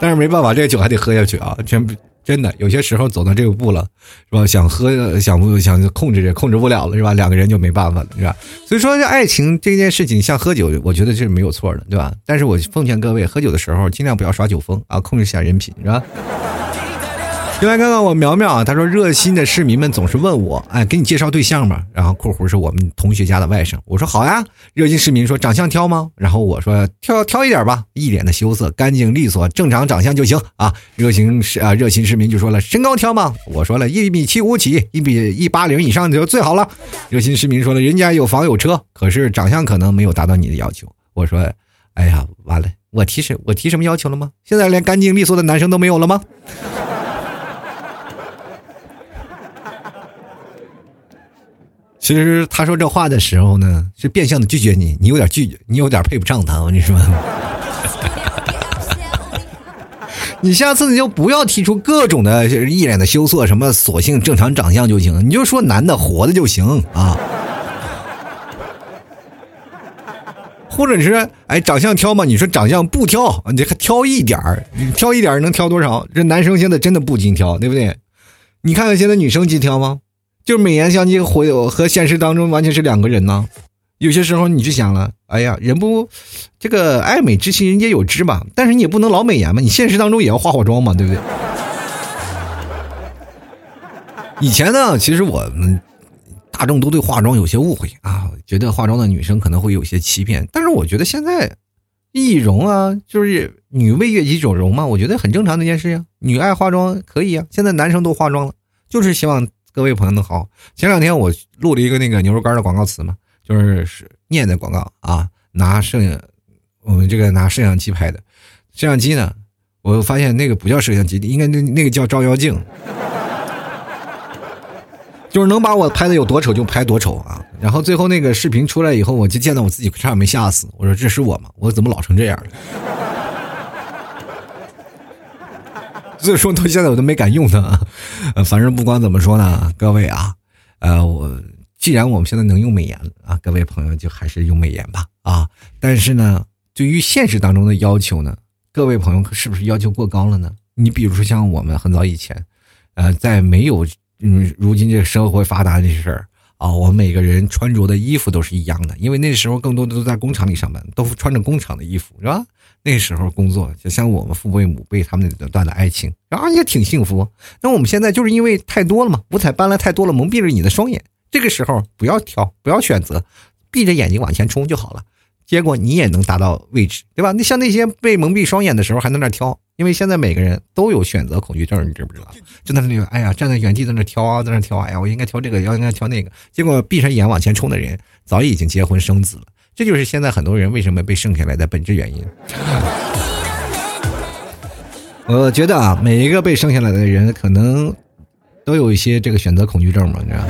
但是没办法，这个酒还得喝下去啊，全部。真的，有些时候走到这个步了，是吧？想喝，想不想控制，控制不了了，是吧？两个人就没办法了，是吧？所以说，这爱情这件事情，像喝酒，我觉得这是没有错的，对吧？但是我奉劝各位，喝酒的时候尽量不要耍酒疯啊，控制一下人品，是吧？另外，看看我苗苗啊，他说热心的市民们总是问我，哎，给你介绍对象吧。然后括弧是我们同学家的外甥，我说好呀。热心市民说长相挑吗？然后我说挑挑一点吧，一脸的羞涩，干净利索，正常长相就行啊。热心市啊，热心市民就说了身高挑吗？我说了一米七五起，一米一八零以上就最好了。热心市民说了人家有房有车，可是长相可能没有达到你的要求。我说，哎呀，完了，我提什我提什么要求了吗？现在连干净利索的男生都没有了吗？其实他说这话的时候呢，是变相的拒绝你，你有点拒绝，你有点配不上他，我 跟你说？你下次你就不要提出各种的一脸的羞涩，什么索性正常长相就行，你就说男的活的就行啊。或者是哎，长相挑嘛？你说长相不挑，你还挑一点儿，你挑一点儿能挑多少？这男生现在真的不经挑，对不对？你看看现在女生经挑吗？就是美颜相机和和现实当中完全是两个人呢。有些时候你就想了，哎呀，人不这个爱美之心人皆有之嘛。但是你也不能老美颜嘛，你现实当中也要化化妆嘛，对不对？以前呢，其实我们大众都对化妆有些误会啊，觉得化妆的女生可能会有些欺骗。但是我觉得现在易容啊，就是女为悦己者容嘛，我觉得很正常的一件事呀。女爱化妆可以啊，现在男生都化妆了，就是希望。各位朋友们好，前两天我录了一个那个牛肉干的广告词嘛，就是是念的广告啊，拿摄影我们这个拿摄像机拍的，摄像机呢，我发现那个不叫摄像机，应该那那个叫照妖镜，就是能把我拍的有多丑就拍多丑啊。然后最后那个视频出来以后，我就见到我自己差点没吓死，我说这是我吗？我怎么老成这样了？所以说到现在我都没敢用它，呃，反正不管怎么说呢，各位啊，呃，我既然我们现在能用美颜啊，各位朋友就还是用美颜吧啊。但是呢，对于现实当中的要求呢，各位朋友是不是要求过高了呢？你比如说像我们很早以前，呃，在没有嗯如今这个社会发达这事儿啊，我们每个人穿着的衣服都是一样的，因为那时候更多的都在工厂里上班，都穿着工厂的衣服，是吧？那时候工作就像我们父辈母辈他们那段的爱情，啊也挺幸福。那我们现在就是因为太多了嘛，五彩斑斓太多了，蒙蔽了你的双眼。这个时候不要挑，不要选择，闭着眼睛往前冲就好了。结果你也能达到位置，对吧？那像那些被蒙蔽双眼的时候还在那挑，因为现在每个人都有选择恐惧症，你知不知道？就在那，哎呀，站在原地在那挑啊，在那挑，哎呀，我应该挑这个，要应该挑那个。结果闭上眼往前冲的人，早已经结婚生子了。这就是现在很多人为什么被剩下来的本质原因。我觉得啊，每一个被剩下来的人，可能都有一些这个选择恐惧症嘛，你知道？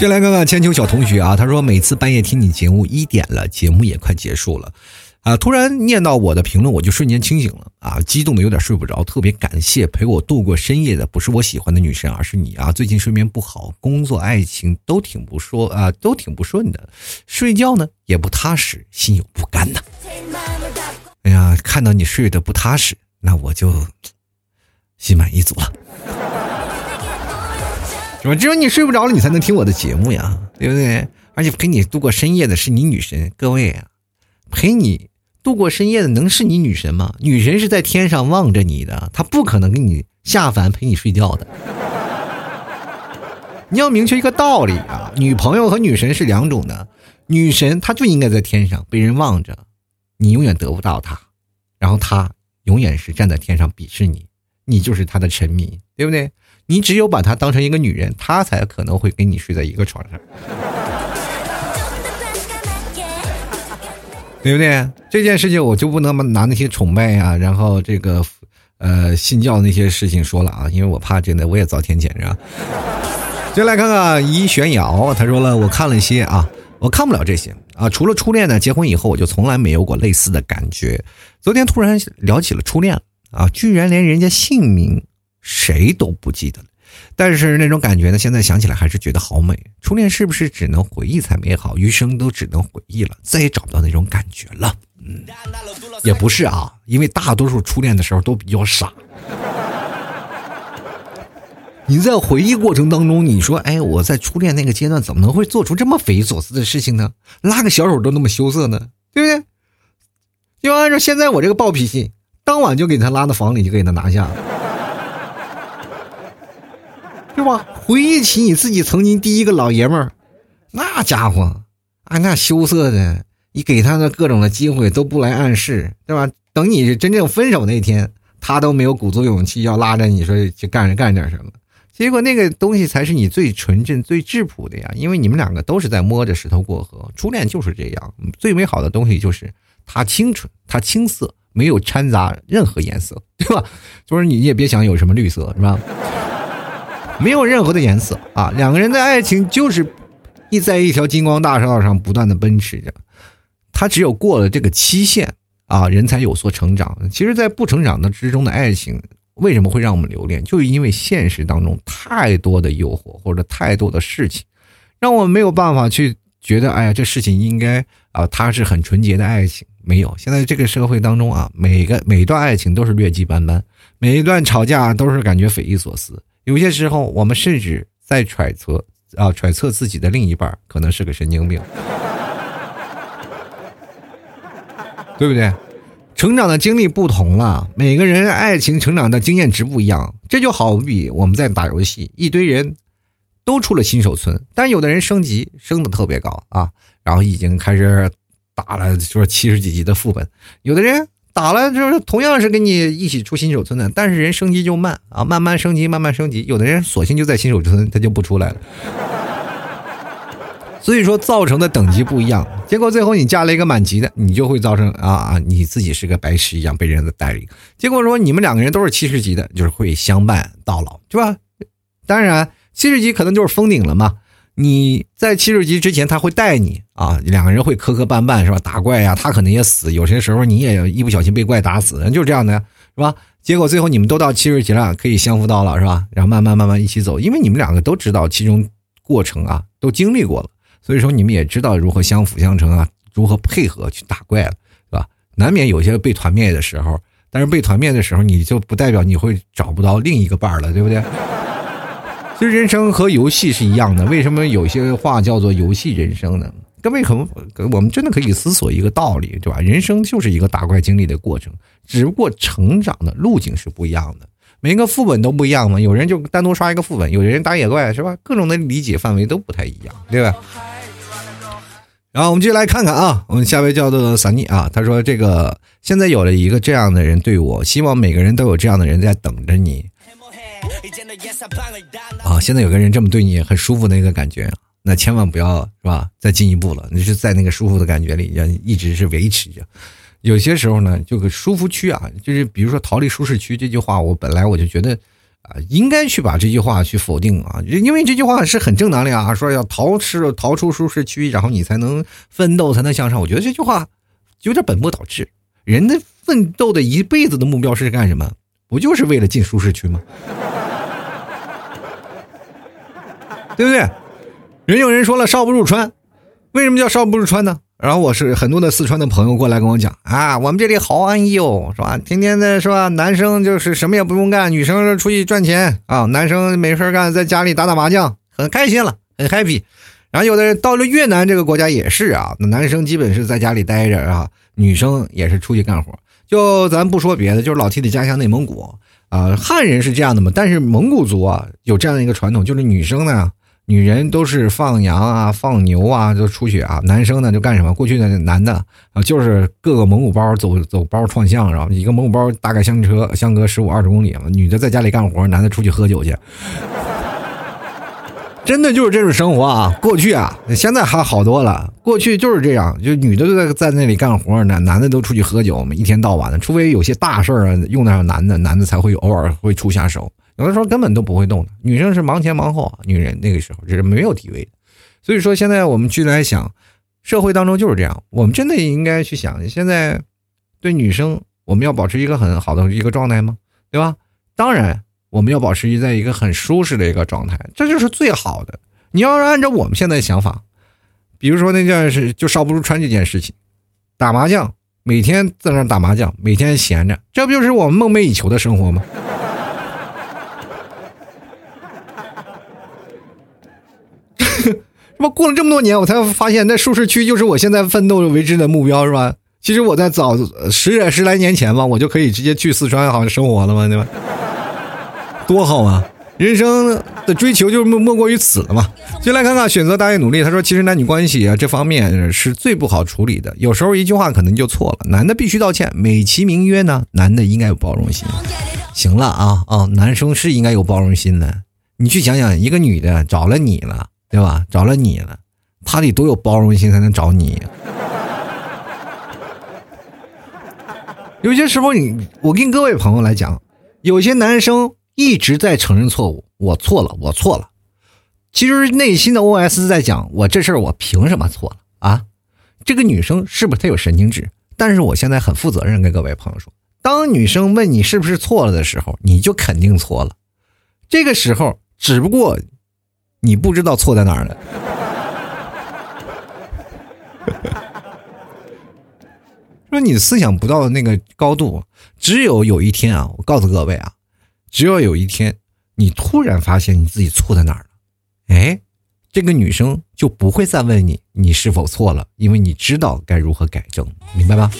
先来看看千秋小同学啊，他说每次半夜听你节目一点了，节目也快结束了。啊！突然念到我的评论，我就瞬间清醒了啊！激动的有点睡不着。特别感谢陪我度过深夜的不是我喜欢的女神，而是你啊！最近睡眠不好，工作、爱情都挺不说啊，都挺不顺的，睡觉呢也不踏实，心有不甘呐。哎呀，看到你睡得不踏实，那我就心满意足了。是吧？只有你睡不着了，你才能听我的节目呀，对不对？而且陪你度过深夜的是你女神，各位啊，陪你。度过深夜的能是你女神吗？女神是在天上望着你的，她不可能给你下凡陪你睡觉的。你要明确一个道理啊，女朋友和女神是两种的，女神她就应该在天上被人望着，你永远得不到她，然后她永远是站在天上鄙视你，你就是她的臣民，对不对？你只有把她当成一个女人，她才可能会跟你睡在一个床上。对不对？这件事情我就不能拿那些崇拜呀，然后这个，呃，信教那些事情说了啊，因为我怕真的我也遭天谴，是吧？就来看看一玄瑶，他说了，我看了一些啊，我看不了这些啊，除了初恋呢，结婚以后我就从来没有过类似的感觉。昨天突然聊起了初恋啊，居然连人家姓名谁都不记得了。但是那种感觉呢，现在想起来还是觉得好美。初恋是不是只能回忆才美好，余生都只能回忆了，再也找不到那种感觉了？嗯，也不是啊，因为大多数初恋的时候都比较傻。你在回忆过程当中，你说，哎，我在初恋那个阶段怎么能会做出这么匪夷所思的事情呢？拉个小手都那么羞涩呢，对不对？要按照现在我这个暴脾气，当晚就给他拉到房里，就给他拿下了。是吧？回忆起你自己曾经第一个老爷们儿，那家伙啊，那羞涩的，你给他的各种的机会都不来暗示，对吧？等你真正分手那天，他都没有鼓足勇气要拉着你说去干干点什么。结果那个东西才是你最纯真、最质朴的呀，因为你们两个都是在摸着石头过河。初恋就是这样，最美好的东西就是它清纯、它青涩，没有掺杂任何颜色，对吧？就是你也别想有什么绿色，是吧？没有任何的颜色啊！两个人的爱情就是一在一条金光大道上不断的奔驰着，他只有过了这个期限啊，人才有所成长。其实，在不成长的之中的爱情，为什么会让我们留恋？就是因为现实当中太多的诱惑或者太多的事情，让我们没有办法去觉得，哎呀，这事情应该啊，它是很纯洁的爱情。没有，现在这个社会当中啊，每个每段爱情都是劣迹斑斑，每一段吵架都是感觉匪夷所思。有些时候，我们甚至在揣测啊，揣测自己的另一半可能是个神经病，对不对？成长的经历不同了，每个人爱情成长的经验值不一样。这就好比我们在打游戏，一堆人都出了新手村，但有的人升级升的特别高啊，然后已经开始打了，说七十几级的副本，有的人。打了就是同样是跟你一起出新手村的，但是人升级就慢啊，慢慢升级，慢慢升级。有的人索性就在新手村，他就不出来了。所以说造成的等级不一样，结果最后你加了一个满级的，你就会造成啊啊，你自己是个白痴一样被人的带领。结果说你们两个人都是七十级的，就是会相伴到老，对吧？当然七十级可能就是封顶了嘛。你在七十级之前，他会带你啊，两个人会磕磕绊绊，是吧？打怪呀，他可能也死，有些时候你也一不小心被怪打死，就是这样的，是吧？结果最后你们都到七十级了，可以相扶到老，是吧？然后慢慢慢慢一起走，因为你们两个都知道其中过程啊，都经历过了，所以说你们也知道如何相辅相成啊，如何配合去打怪了，是吧？难免有些被团灭的时候，但是被团灭的时候，你就不代表你会找不到另一个伴儿了，对不对？其实人生和游戏是一样的，为什么有些话叫做游戏人生呢？各位可能我们真的可以思索一个道理，对吧？人生就是一个打怪经历的过程，只不过成长的路径是不一样的，每个副本都不一样嘛。有人就单独刷一个副本，有人打野怪，是吧？各种的理解范围都不太一样，对吧？然后我们继续来看看啊，我们下位叫做萨尼啊，他说这个现在有了一个这样的人对我，希望每个人都有这样的人在等着你。啊，现在有个人这么对你，很舒服的一个感觉，那千万不要是吧？再进一步了，你是在那个舒服的感觉里，要一直是维持着。有些时候呢，这个舒服区啊，就是比如说逃离舒适区这句话，我本来我就觉得啊，应该去把这句话去否定啊，因为这句话是很正能量啊，说要逃出逃出舒适区，然后你才能奋斗，才能向上。我觉得这句话有点本末倒置。人的奋斗的一辈子的目标是干什么？不就是为了进舒适区吗？对不对？人有人说了，少不入川，为什么叫少不入川呢？然后我是很多的四川的朋友过来跟我讲啊，我们这里好安逸哦，是吧？天天的是吧？男生就是什么也不用干，女生出去赚钱啊，男生没事干，在家里打打麻将，很开心了，很 happy。然后有的人到了越南这个国家也是啊，那男生基本是在家里待着啊，女生也是出去干活。就咱不说别的，就是老 T 的家乡内蒙古啊，汉人是这样的嘛，但是蒙古族啊有这样的一个传统，就是女生呢。女人都是放羊啊、放牛啊，就出去啊。男生呢就干什么？过去的男的啊，就是各个蒙古包走走包串巷，然后一个蒙古包大概相车相隔十五二十公里嘛。女的在家里干活，男的出去喝酒去。真的就是这种生活啊！过去啊，现在还好多了。过去就是这样，就女的都在在那里干活，男男的都出去喝酒嘛，一天到晚的。除非有些大事儿啊，用得上男的，男的才会偶尔会出下手。有的时候根本都不会动的。女生是忙前忙后，女人那个时候这是没有地位的。所以说，现在我们去来想，社会当中就是这样。我们真的应该去想，现在对女生，我们要保持一个很好的一个状态吗？对吧？当然。我们要保持在一个很舒适的一个状态，这就是最好的。你要是按照我们现在想法，比如说那件事，就少不如穿这件事情，打麻将，每天在那打麻将，每天闲着，这不就是我们梦寐以求的生活吗？是吧？过了这么多年，我才发现，那舒适区就是我现在奋斗为之的目标，是吧？其实我在早十十来年前吧，我就可以直接去四川好像生活了嘛，对吧？多好啊！人生的追求就莫莫过于此了嘛。就来看看选择大于努力。他说：“其实男女关系啊，这方面是最不好处理的。有时候一句话可能就错了。男的必须道歉，美其名曰呢，男的应该有包容心。行了啊啊，男生是应该有包容心的。你去想想，一个女的找了你了，对吧？找了你了，她得多有包容心才能找你。有些时候，你我跟各位朋友来讲，有些男生。”一直在承认错误，我错了，我错了。其实内心的 OS 在讲，我这事儿我凭什么错了啊？这个女生是不是她有神经质？但是我现在很负责任跟各位朋友说，当女生问你是不是错了的时候，你就肯定错了。这个时候只不过你不知道错在哪儿了。说你思想不到那个高度，只有有一天啊，我告诉各位啊。只要有一天，你突然发现你自己错在哪儿了，哎，这个女生就不会再问你你是否错了，因为你知道该如何改正，明白吧？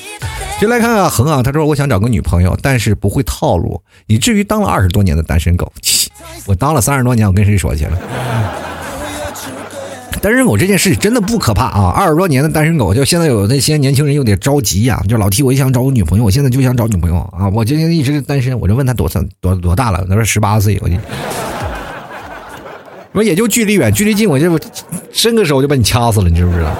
就来看看恒啊，他说我想找个女朋友，但是不会套路，以至于当了二十多年的单身狗。我当了三十多年，我跟谁说去了？单身狗这件事真的不可怕啊！二十多年的单身狗，就现在有那些年轻人有点着急呀，就老提我想找我女朋友，我现在就想找女朋友啊！我今天一直单身，我就问他多少多多大了，他说十八岁，我就，我也就距离远，距离近，我就伸个手就把你掐死了，你知不知道？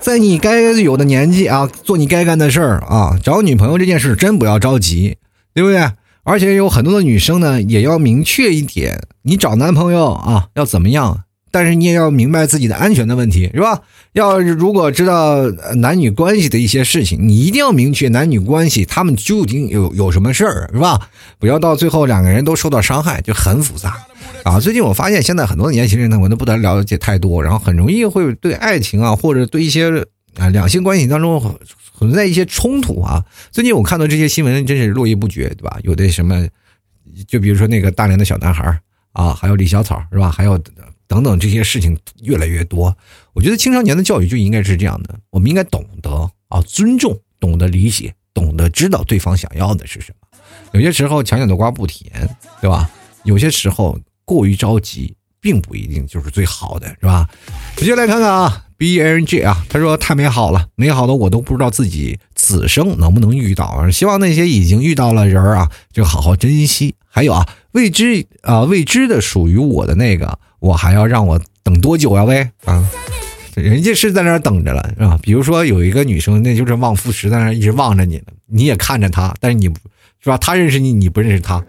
在你该有的年纪啊，做你该干的事儿啊，找女朋友这件事真不要着急，对不对？而且有很多的女生呢，也要明确一点，你找男朋友啊要怎么样？但是你也要明白自己的安全的问题，是吧？要如果知道男女关系的一些事情，你一定要明确男女关系他们究竟有有什么事儿，是吧？不要到最后两个人都受到伤害，就很复杂啊。最近我发现现在很多年轻人呢，我都不得了解太多，然后很容易会对爱情啊，或者对一些啊两性关系当中。存在一些冲突啊！最近我看到这些新闻真是络绎不绝，对吧？有的什么，就比如说那个大连的小男孩啊，还有李小草，是吧？还有等等这些事情越来越多。我觉得青少年的教育就应该是这样的：我们应该懂得啊，尊重，懂得理解，懂得知道对方想要的是什么。有些时候强扭的瓜不甜，对吧？有些时候过于着急，并不一定就是最好的，是吧？直接来看看啊。B N G 啊，他说太美好了，美好的我都不知道自己此生能不能遇到。希望那些已经遇到了人啊，就好好珍惜。还有啊，未知啊未知的属于我的那个，我还要让我等多久呀？喂啊，人家是在那儿等着了，是吧？比如说有一个女生，那就是望夫石，在那儿一直望着你呢，你也看着她，但是你是吧？她认识你，你不认识她。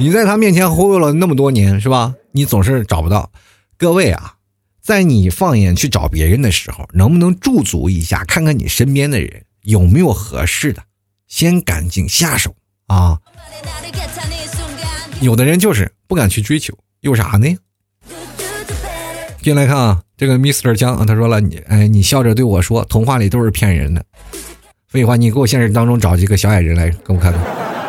你在他面前忽悠了那么多年，是吧？你总是找不到。各位啊，在你放眼去找别人的时候，能不能驻足一下，看看你身边的人有没有合适的，先赶紧下手啊！有的人就是不敢去追求，有啥呢？进来看啊，这个 Mister 江他说了，你哎，你笑着对我说，童话里都是骗人的。废话，你给我现实当中找几个小矮人来给我看看。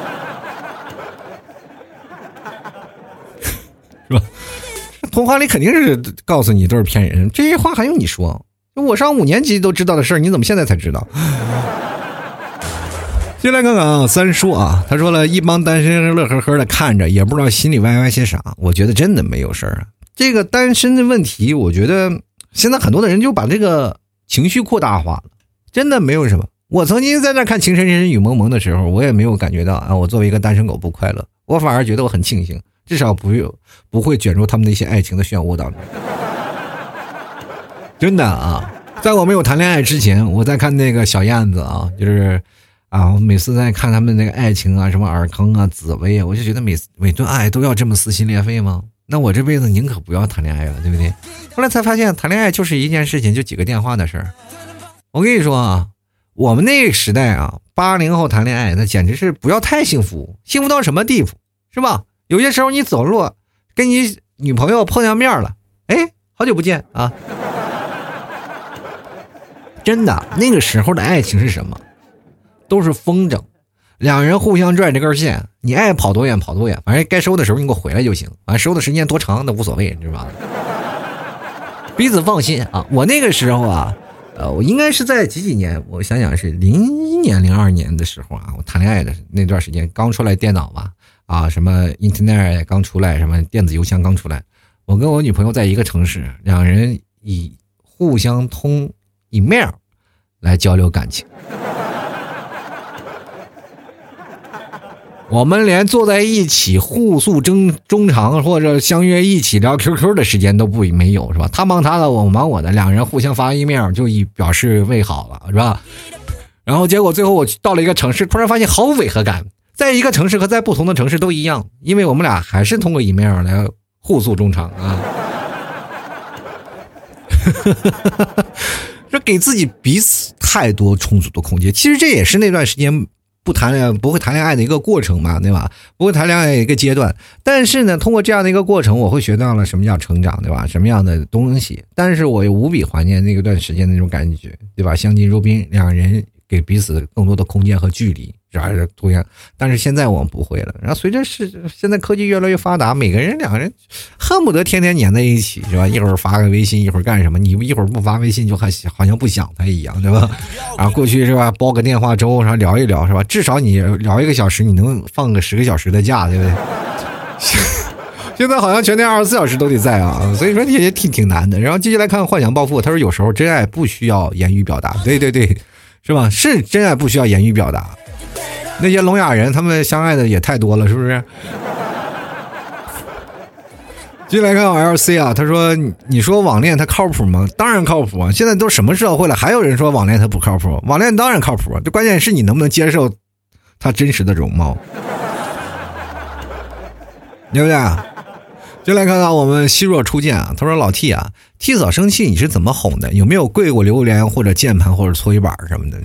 童话里肯定是告诉你都是骗人，这些话还用你说？我上五年级都知道的事儿，你怎么现在才知道？进来看看啊，三叔啊，他说了一帮单身乐呵呵的看着，也不知道心里歪歪些啥。我觉得真的没有事儿啊。这个单身的问题，我觉得现在很多的人就把这个情绪扩大化了，真的没有什么。我曾经在那看《情深深雨蒙蒙的时候，我也没有感觉到啊，我作为一个单身狗不快乐，我反而觉得我很庆幸，至少不用不会卷入他们那些爱情的漩涡当中。真的啊，在我没有谈恋爱之前，我在看那个小燕子啊，就是啊，我每次在看他们那个爱情啊，什么尔康啊、紫薇啊，我就觉得每每段爱都要这么撕心裂肺吗？那我这辈子宁可不要谈恋爱了，对不对？后来才发现，谈恋爱就是一件事情，就几个电话的事儿。我跟你说啊，我们那个时代啊，八零后谈恋爱，那简直是不要太幸福，幸福到什么地步，是吧？有些时候你走路，跟你女朋友碰上面了，哎，好久不见啊！真的，那个时候的爱情是什么？都是风筝。两人互相拽这根线，你爱跑多远跑多远，反正该收的时候你给我回来就行。反正收的时间多长那无所谓，你知道吧？彼此放心啊！我那个时候啊，呃，我应该是在几几年？我想想是零一年、零二年的时候啊，我谈恋爱的那段时间，刚出来电脑吧，啊，什么 Internet 刚出来，什么电子邮箱刚出来，我跟我女朋友在一个城市，两人以互相通 email 来交流感情。我们连坐在一起互诉衷衷肠，或者相约一起聊 QQ 的时间都不没有，是吧？他忙他的，我忙我的，两人互相发 email 就以表示问好了，是吧？然后结果最后我到了一个城市，突然发现毫无违和感，在一个城市和在不同的城市都一样，因为我们俩还是通过 email 来互诉衷肠啊。这给自己彼此太多充足的空间，其实这也是那段时间。不谈恋爱不会谈恋爱的一个过程嘛，对吧？不会谈恋爱一个阶段，但是呢，通过这样的一个过程，我会学到了什么叫成长，对吧？什么样的东西？但是我又无比怀念那个段时间的那种感觉，对吧？相敬如宾，两人给彼此更多的空间和距离。啥是突然，但是现在我们不会了。然后随着是现在科技越来越发达，每个人两个人恨不得天天黏在一起，是吧？一会儿发个微信，一会儿干什么？你一会儿不发微信，就还好像不想他一样，对吧？然后过去是吧，煲个电话粥，然后聊一聊，是吧？至少你聊一个小时，你能放个十个小时的假，对不对？现在好像全天二十四小时都得在啊，所以说也挺挺难的。然后继续来看幻想暴富，他说有时候真爱不需要言语表达，对对对，是吧？是真爱不需要言语表达。那些聋哑人，他们相爱的也太多了，是不是？进来看 L C 啊，他说：“你说网恋它靠谱吗？当然靠谱啊！现在都什么社会了，还有人说网恋它不靠谱？网恋当然靠谱，这关键是你能不能接受他真实的容貌，对不对？”就来看看我们希若初见啊，他说：“老 T 啊，T 嫂生气你是怎么哄的？有没有跪过榴莲或者键盘或者搓衣板什么的？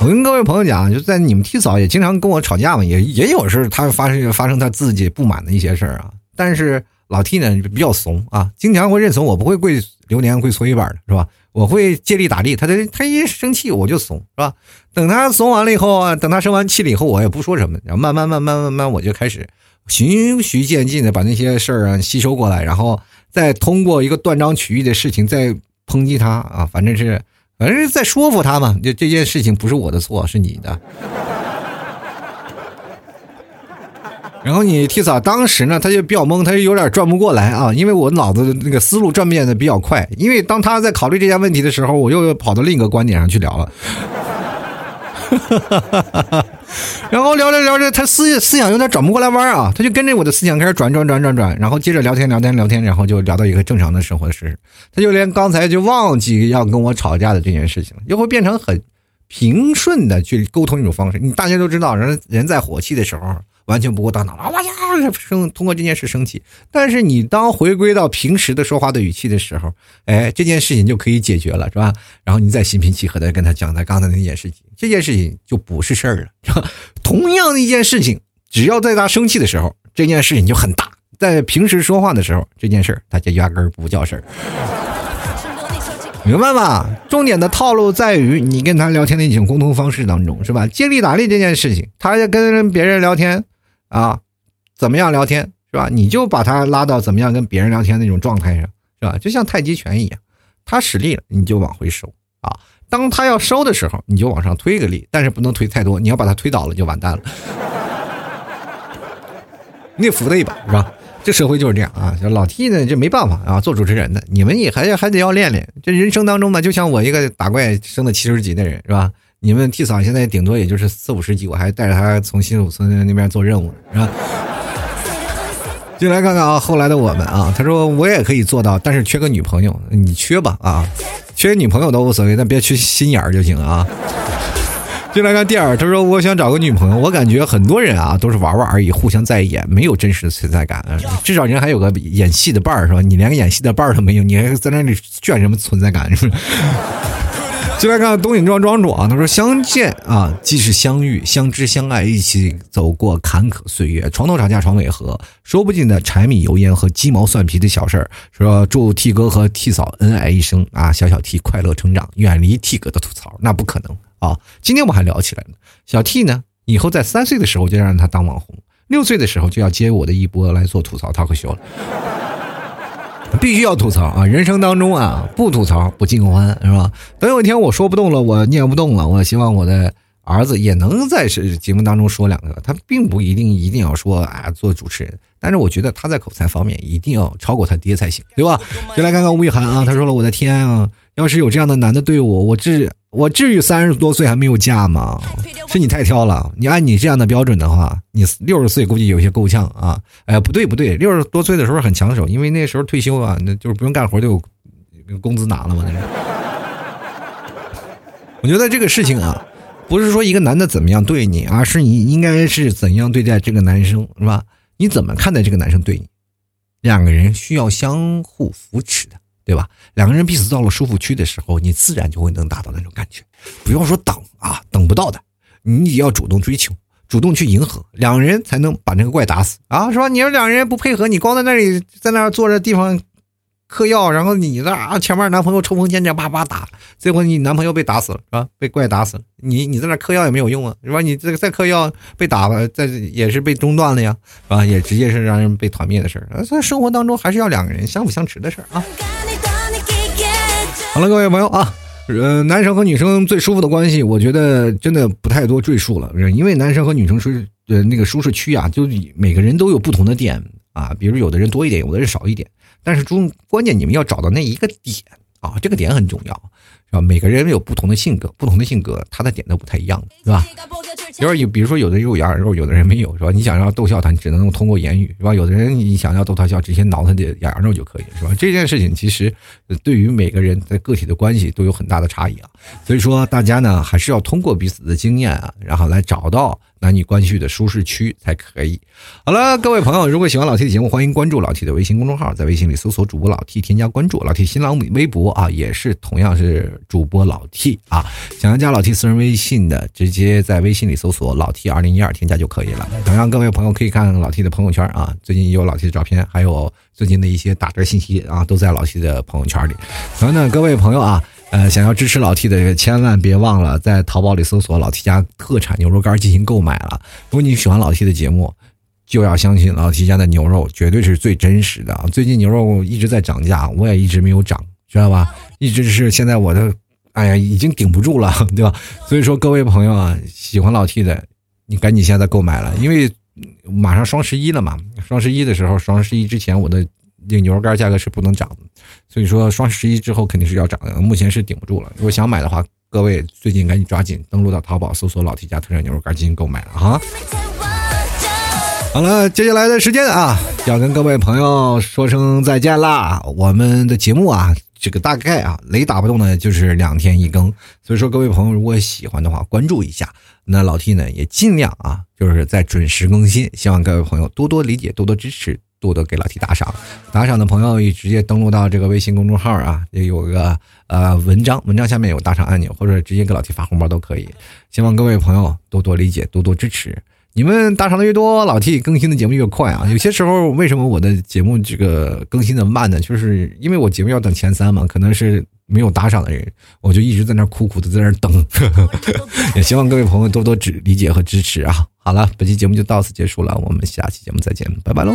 我跟各位朋友讲，就在你们 T 嫂也经常跟我吵架嘛，也也有时他发生发生他自己不满的一些事儿啊。但是老 T 呢比较怂啊，经常会认怂，我不会跪榴莲跪搓衣板的是吧？我会借力打力，他他他一生气我就怂是吧？等他怂完了以后啊，等他生完气了以后，我也不说什么，然后慢慢慢慢慢慢我就开始。”循序渐进的把那些事儿啊吸收过来，然后再通过一个断章取义的事情再抨击他啊，反正是反正是在说服他嘛，就这件事情不是我的错，是你的。然后你替嫂当时呢，他就比较懵，他就有点转不过来啊，因为我脑子那个思路转变的比较快，因为当他在考虑这件问题的时候，我又跑到另一个观点上去聊了。然后聊着聊着，他思思想有点转不过来弯啊，他就跟着我的思想开始转转转转转，然后接着聊天聊天聊天，然后就聊到一个正常的生活的事，他就连刚才就忘记要跟我吵架的这件事情，又会变成很平顺的去沟通一种方式。你大家都知道，人人在火气的时候。完全不过大脑啊！哇呀，生通过这件事生气。但是你当回归到平时的说话的语气的时候，哎，这件事情就可以解决了，是吧？然后你再心平气和的跟他讲他刚才那件事情，这件事情就不是事儿了，是吧？同样的一件事情，只要在他生气的时候，这件事情就很大；在平时说话的时候，这件事儿他就压根儿不叫事儿。明白吧？重点的套路在于你跟他聊天的一种沟通方式当中，是吧？接力打力这件事情，他要跟别人聊天。啊，怎么样聊天是吧？你就把他拉到怎么样跟别人聊天那种状态上，是吧？就像太极拳一样，他使力了，你就往回收啊。当他要收的时候，你就往上推个力，但是不能推太多，你要把他推倒了就完蛋了。你得扶他一把，是吧？这社会就是这样啊。就老 T 呢，这没办法啊，做主持人的，你们也还还得要练练。这人生当中呢，就像我一个打怪升到七十级的人，是吧？你们 T 嫂现在顶多也就是四五十级，我还带着他从新手村那边做任务呢，是吧？进来看看啊，后来的我们啊，他说我也可以做到，但是缺个女朋友，你缺吧啊，缺女朋友都无所谓，但别缺心眼儿就行啊。进来看第二，他说我想找个女朋友，我感觉很多人啊都是玩玩而已，互相在演，没有真实的存在感。至少人还有个演戏的伴儿是吧？你连个演戏的伴儿都没有，你还在那里炫什么存在感？是不是？进来看东影庄庄主啊，他说相见啊，既是相遇，相知相爱，一起走过坎坷岁月，床头吵架床尾和，说不尽的柴米油盐和鸡毛蒜皮的小事儿。说祝 T 哥和 T 嫂恩爱一生啊，小小 T 快乐成长，远离 T 哥的吐槽，那不可能啊。今天我们还聊起来了，小 T 呢，以后在三岁的时候就让他当网红，六岁的时候就要接我的一波来做吐槽脱口秀了。必须要吐槽啊！人生当中啊，不吐槽不尽欢，是吧？等有一天我说不动了，我念不动了，我希望我的儿子也能在是节目当中说两个。他并不一定一定要说啊做主持人，但是我觉得他在口才方面一定要超过他爹才行，对吧？就来看看吴雨涵啊，他说了：“我的天啊，要是有这样的男的对我，我至我至于三十多岁还没有嫁吗？是你太挑了。你按你这样的标准的话，你六十岁估计有些够呛啊。哎，不对不对，六十多岁的时候很抢手，因为那时候退休啊，那就是不用干活就有工资拿了嘛。那是。我觉得这个事情啊，不是说一个男的怎么样对你，而是你应该是怎样对待这个男生，是吧？你怎么看待这个男生对你？两个人需要相互扶持的。对吧？两个人彼此到了舒服区的时候，你自然就会能达到那种感觉。不要说等啊，等不到的，你也要主动追求，主动去迎合，两个人才能把那个怪打死啊，是吧？你要两个人不配合，你光在那里在那坐着地方。嗑药，然后你那啊，前面男朋友冲锋陷阵叭叭打，最后你男朋友被打死了，是吧？被怪打死了。你你在那嗑药也没有用啊，是吧？你这个再嗑药被打了，再也是被中断了呀，是吧？也直接是让人被团灭的事儿。在生活当中还是要两个人相辅相持的事儿啊。好了，各位朋友啊，呃，男生和女生最舒服的关系，我觉得真的不太多赘述了，因为男生和女生是呃那个舒适区啊，就每个人都有不同的点啊，比如有的人多一点，有的人少一点。但是中关键，你们要找到那一个点啊，这个点很重要，是吧？每个人有不同的性格，不同的性格，他的点都不太一样，是吧？就是有，比如说有的人有牙肉，有的人没有，是吧？你想要逗笑他，你只能通过言语，是吧？有的人你想要逗他笑，直接挠他的牙肉就可以，是吧？这件事情其实对于每个人的个体的关系都有很大的差异啊。所以说，大家呢还是要通过彼此的经验啊，然后来找到。男女关系的舒适区才可以。好了，各位朋友，如果喜欢老 T 的节目，欢迎关注老 T 的微信公众号，在微信里搜索主播老 T，添加关注。老 T 新浪微博啊，也是同样是主播老 T 啊。想要加老 T 私人微信的，直接在微信里搜索老 T 二零一二添加就可以了。同样，各位朋友可以看老 T 的朋友圈啊，最近有老 T 的照片，还有最近的一些打折信息啊，都在老 T 的朋友圈里。同样呢，各位朋友啊。呃，想要支持老 T 的，千万别忘了在淘宝里搜索“老 T 家特产牛肉干”进行购买了。如果你喜欢老 T 的节目，就要相信老 T 家的牛肉绝对是最真实的。最近牛肉一直在涨价，我也一直没有涨，知道吧？一直是现在我的，哎呀，已经顶不住了，对吧？所以说，各位朋友啊，喜欢老 T 的，你赶紧现在购买了，因为马上双十一了嘛。双十一的时候，双十一之前我的。那牛肉干价格是不能涨的，所以说双十一之后肯定是要涨的，目前是顶不住了。如果想买的话，各位最近赶紧抓紧登录到淘宝，搜索“老 T 家特产牛肉干”进行购买了哈。好了，接下来的时间啊，要跟各位朋友说声再见啦。我们的节目啊，这个大概啊，雷打不动呢，就是两天一更。所以说，各位朋友如果喜欢的话，关注一下。那老 T 呢，也尽量啊，就是在准时更新，希望各位朋友多多理解，多多支持。多多给老 T 打赏，打赏的朋友也直接登录到这个微信公众号啊，也有个呃文章，文章下面有打赏按钮，或者直接给老 T 发红包都可以。希望各位朋友多多理解，多多支持。你们打赏的越多，老 T 更新的节目越快啊。有些时候为什么我的节目这个更新的慢呢？就是因为我节目要等前三嘛，可能是没有打赏的人，我就一直在那苦苦的在那等。也希望各位朋友多多指理解和支持啊。好了，本期节目就到此结束了，我们下期节目再见，拜拜喽。